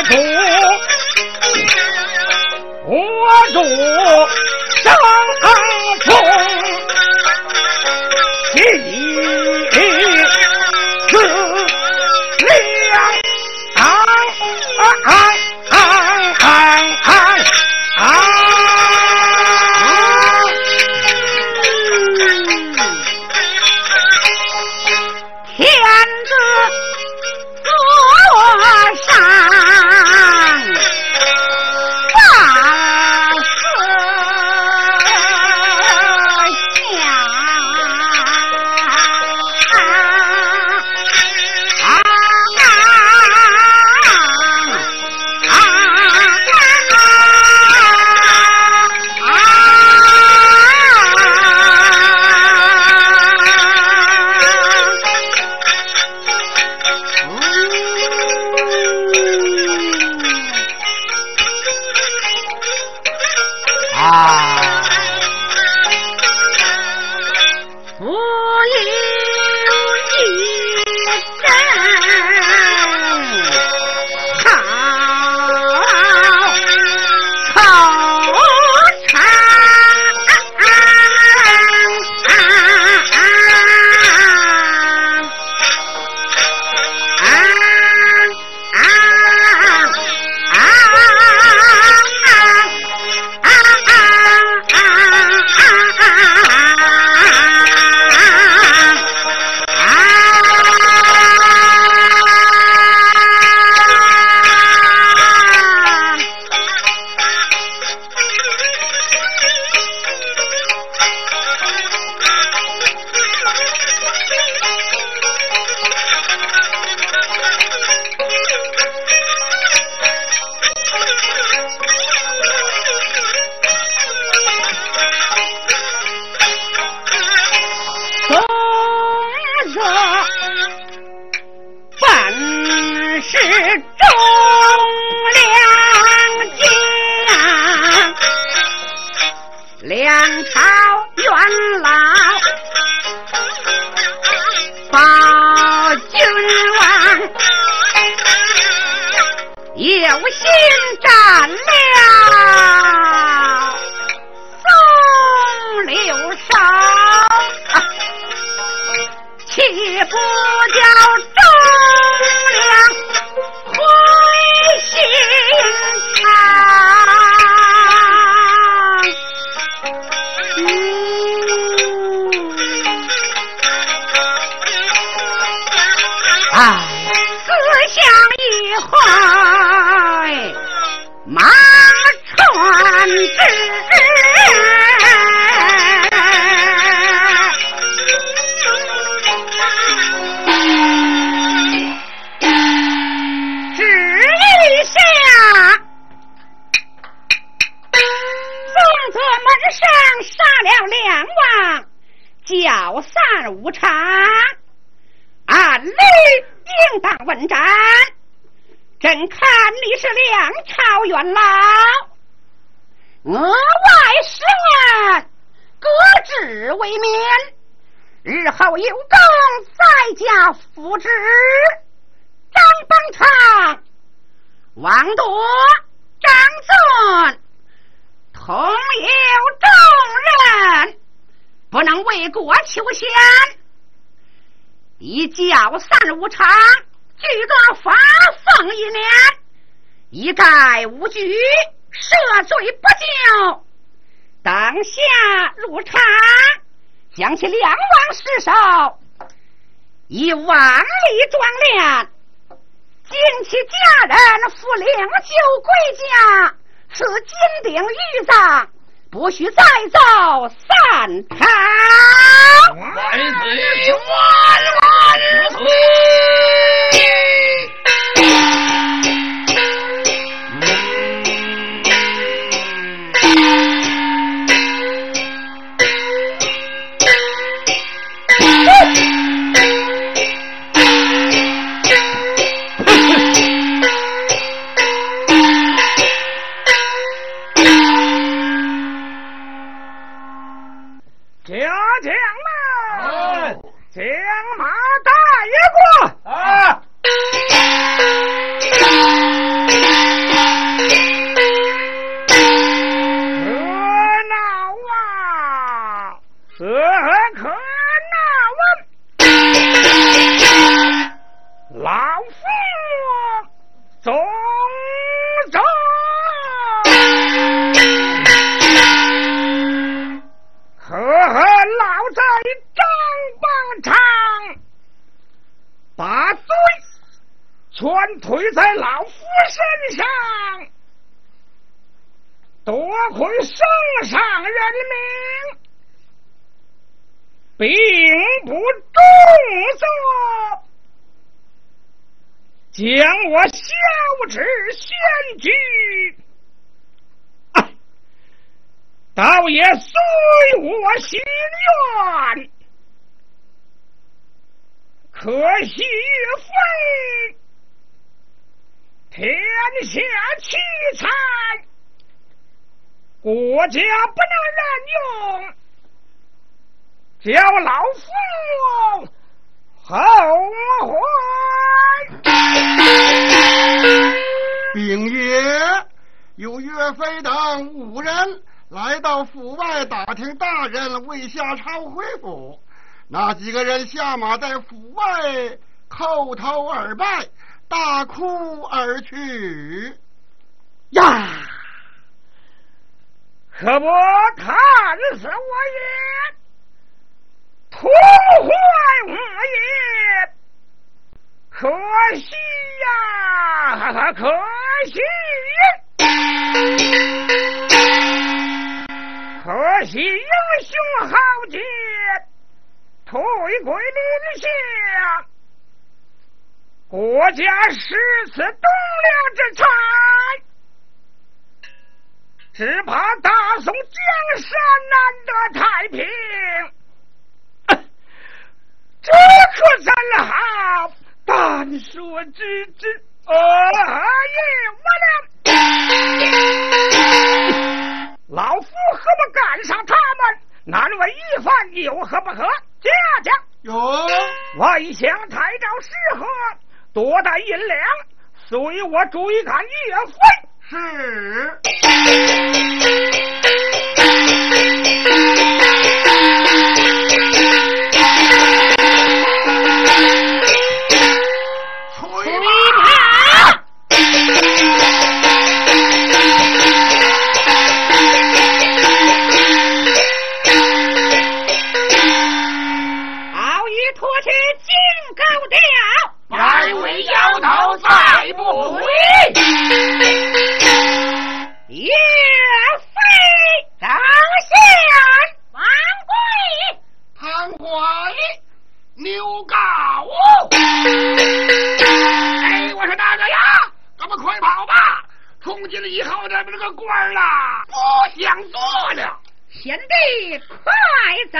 主，我主上中。教两王世寿，以万里壮练，尽其家人复领救归家，此金鼎玉葬。不许再造三堂。万岁！万万岁！把罪全推在老夫身上，多亏圣上人命，并不重责，将我小侄献举。倒也随我心愿，可惜岳飞天下凄惨，国家不能任用，叫老夫后悔。禀爷有岳飞等五人。来到府外打听大人为夏朝回府，那几个人下马在府外叩头而拜，大哭而去。呀，可不看死我也，痛坏我也，可惜呀，可惜。可惜英雄豪杰退归林下，国家失此栋梁之才，只怕大宋江山难得太平。这可怎好？但说之之，哎呀，我了。老夫何不赶上他们？难为一番，有何不可？家家有外乡太照适合，多带银两，随我追赶岳飞。是。为妖头再不回，岳飞、张宪、王贵、汤怀、牛皋。哎，我说大哥呀，咱们快跑吧！从今以后咱们这个官儿啦，不想做了。贤弟，快走！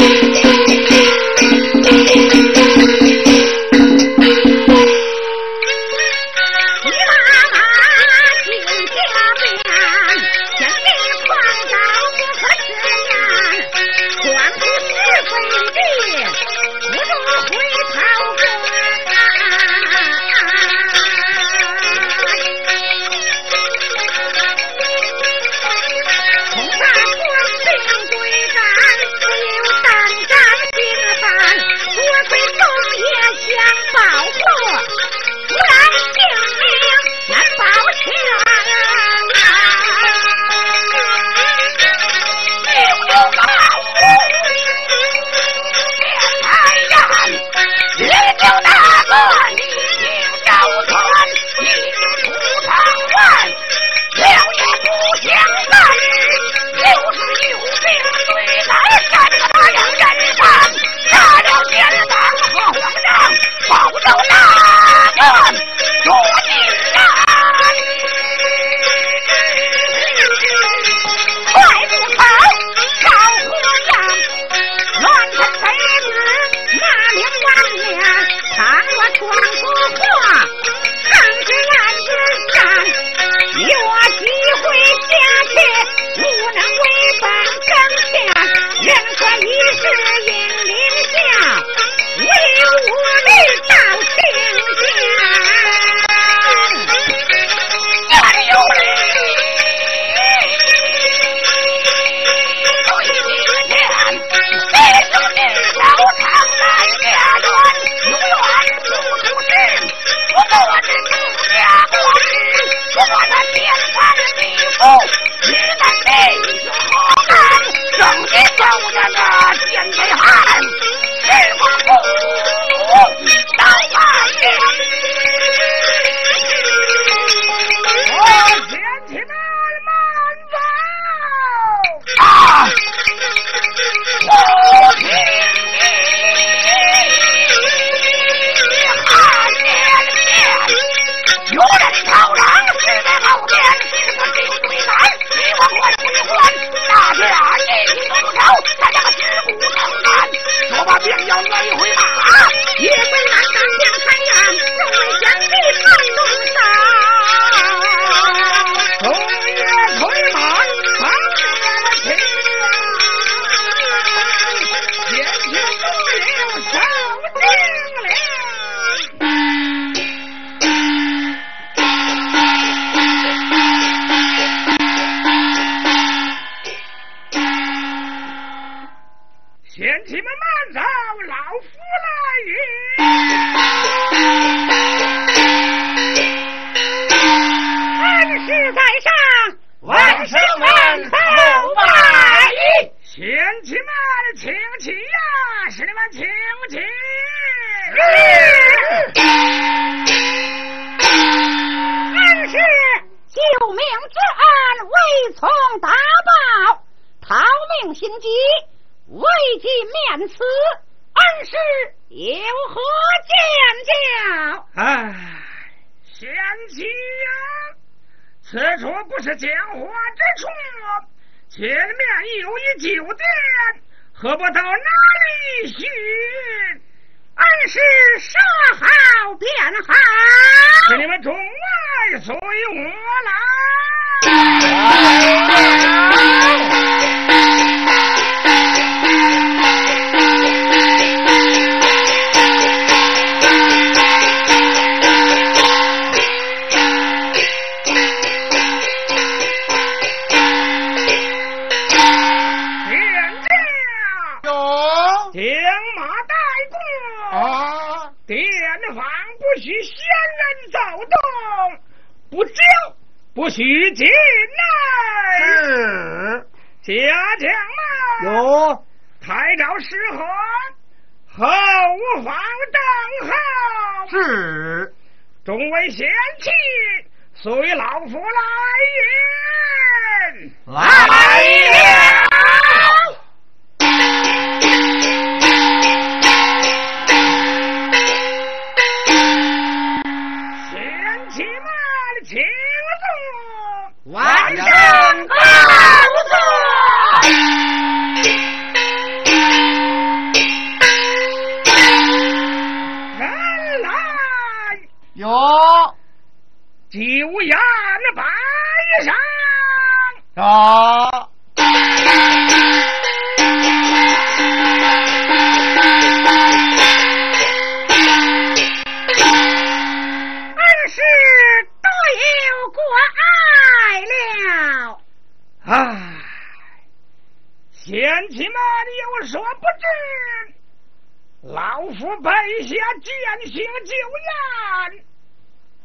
保佑大哥夺命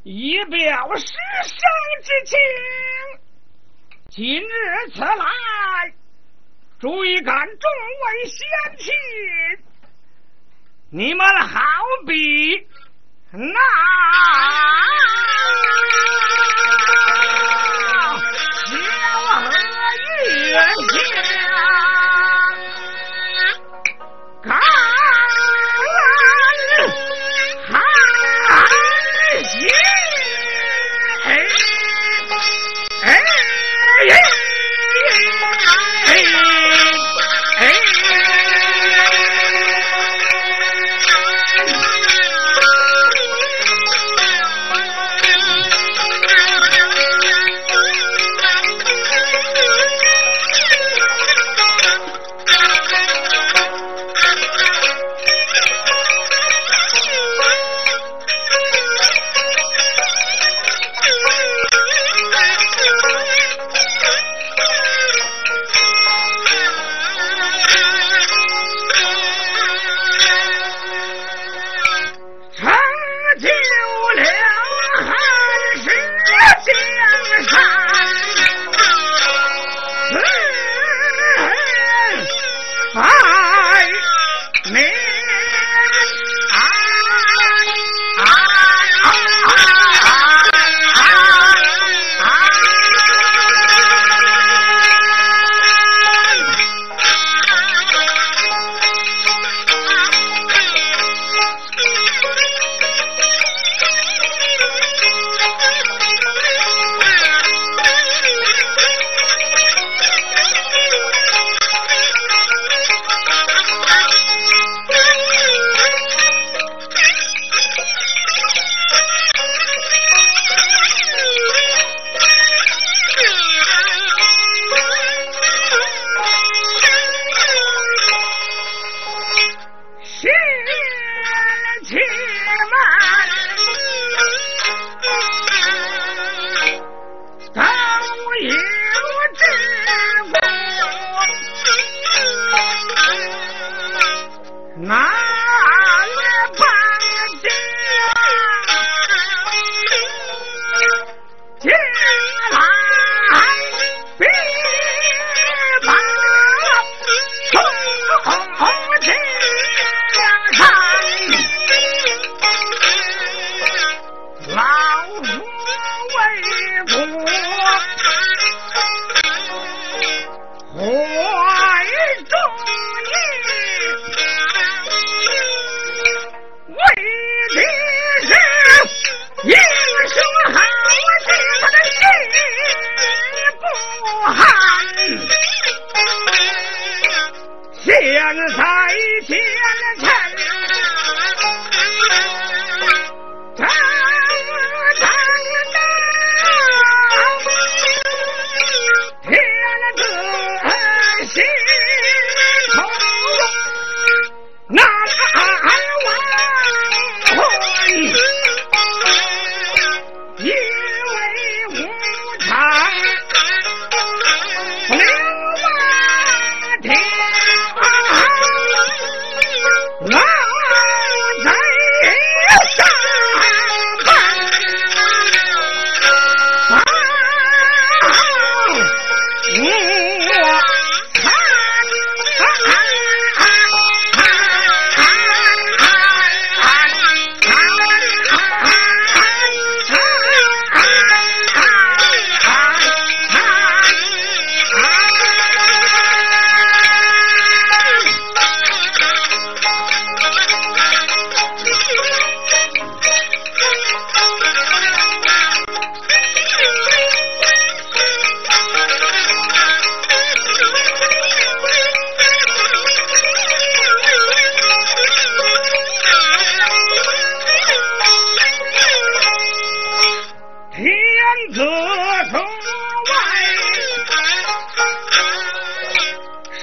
以表师生之情。今日此来，足以感众位仙气。你们好比那。啊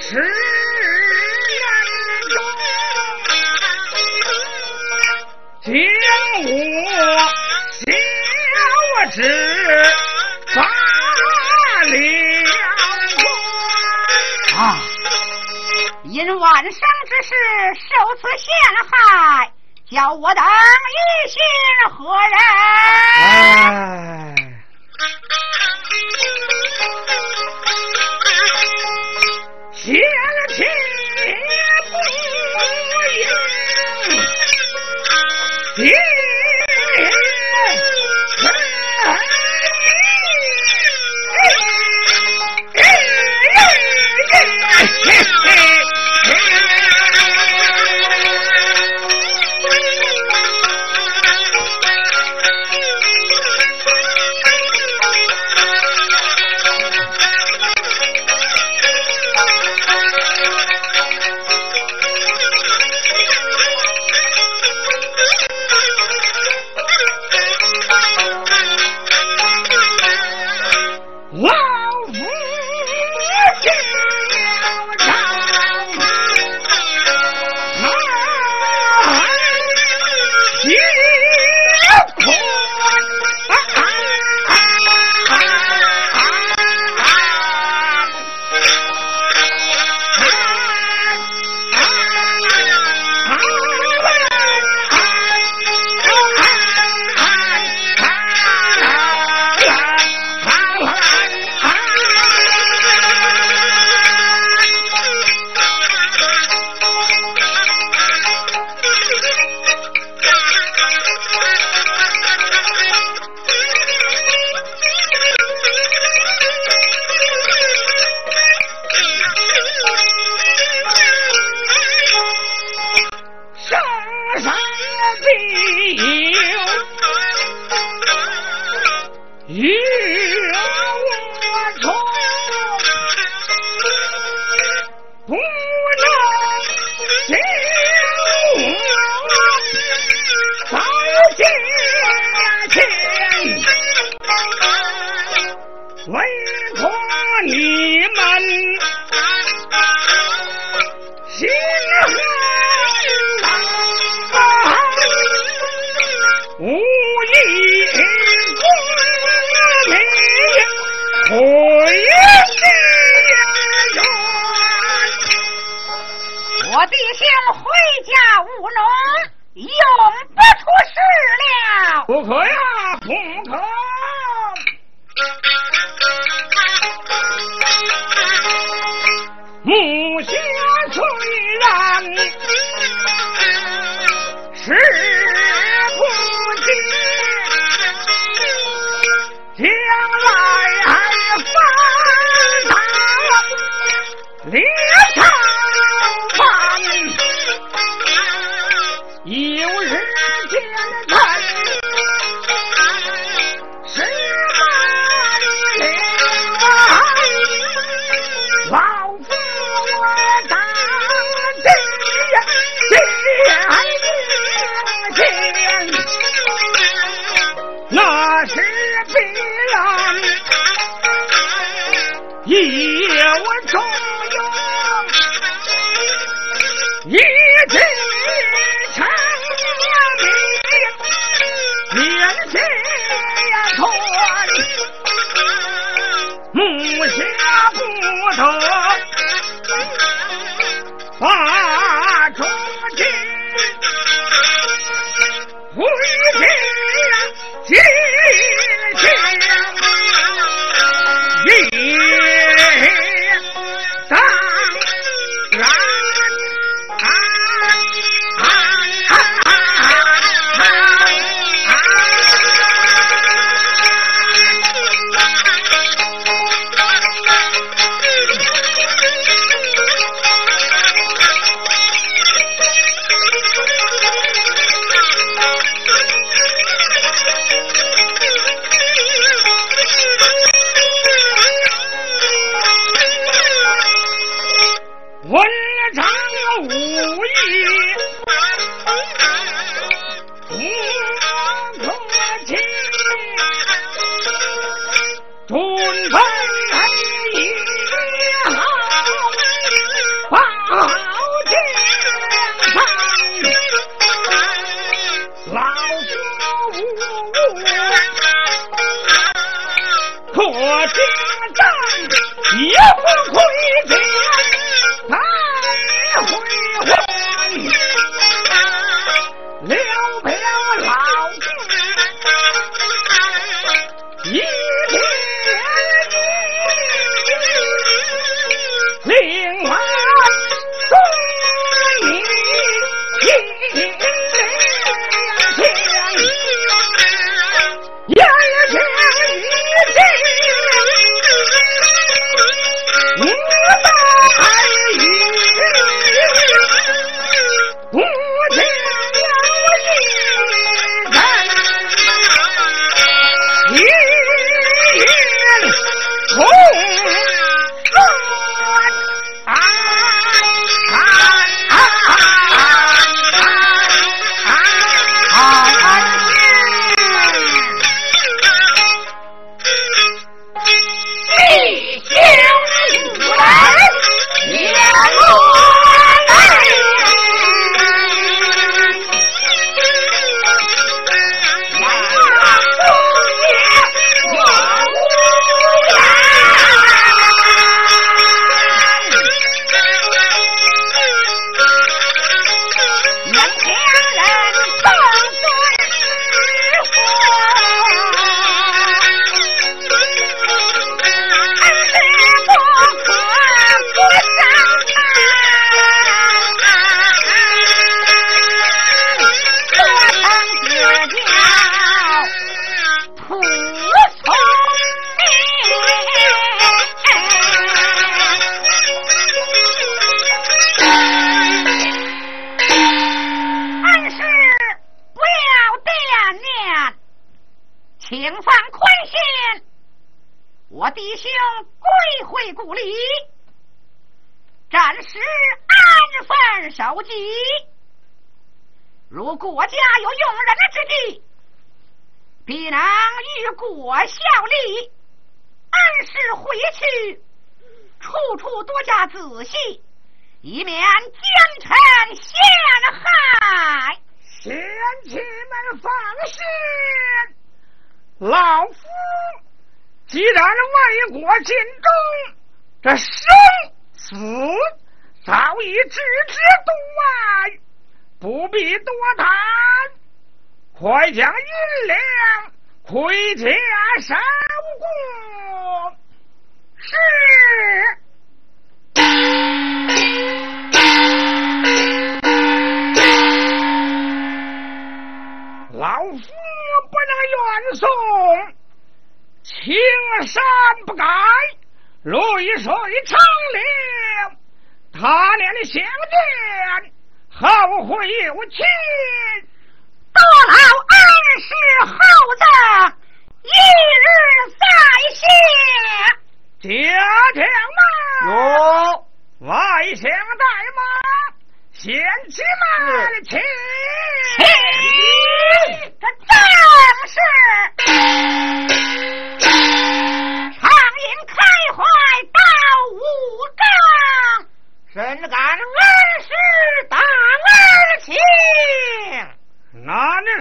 十年中，将我降旨罚凌。啊！因晚生之事受此陷害，叫我等一心何人？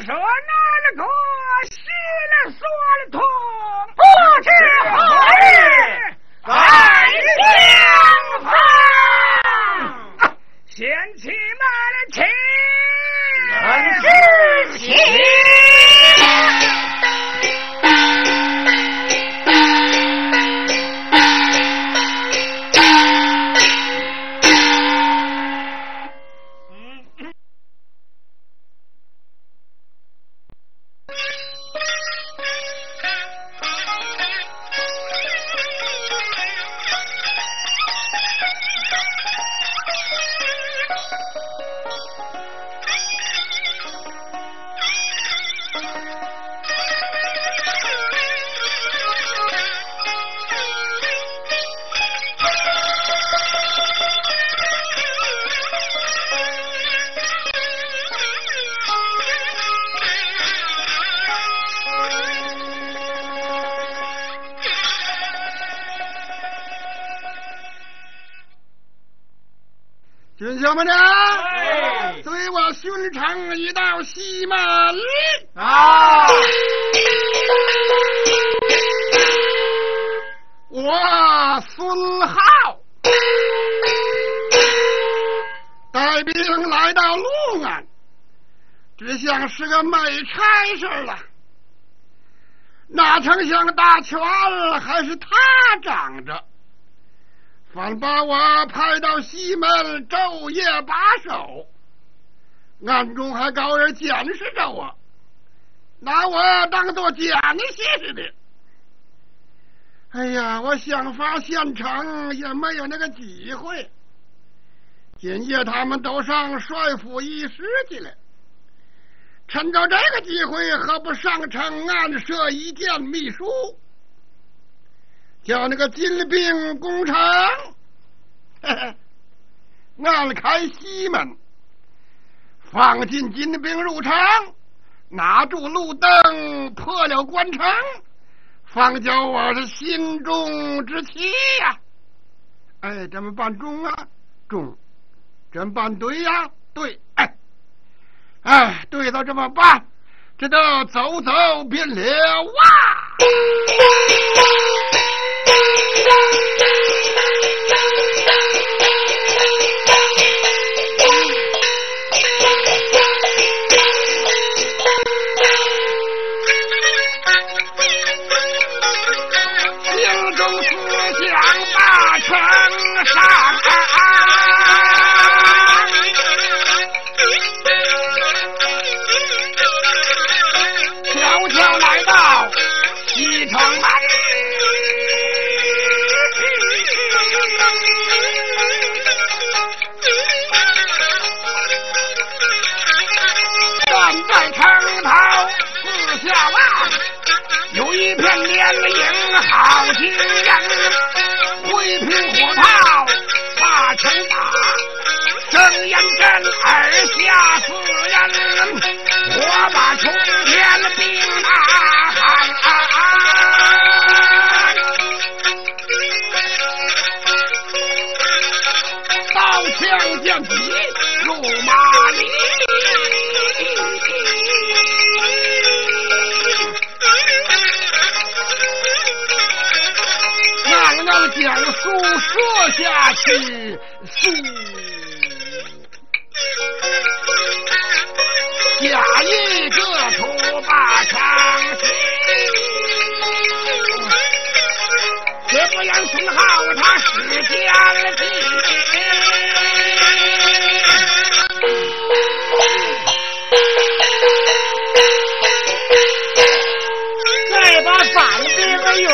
说哪里个洗了酸了痛，不知何门。啊，我孙浩。带兵来到陆安，只想是个没差事了。哪成想大权还是他掌着，反把我派到西门昼夜把守，暗中还搞人监视着我，拿我当做奸细似的。哎呀，我想法现成也没有那个机会。今夜他们都上帅府议事去了，趁着这个机会，何不上城暗设一件秘书，叫那个金兵攻城？嘿嘿，暗开西门，放进金兵入城，拿住路灯，破了关城。方叫我是心中之气呀、哎，这么办中啊？中，这么办对呀、对，哎，哎，对了，这么办，这都走走变了哇！城头四下望。有一片连营好心人，挥平火炮把城打，正眼阵二下四人，火把冲天兵大汉。刀枪剑戟将书说下去，书下一个土把唱起，这不杨宗好他是奸计，再把反兵的云。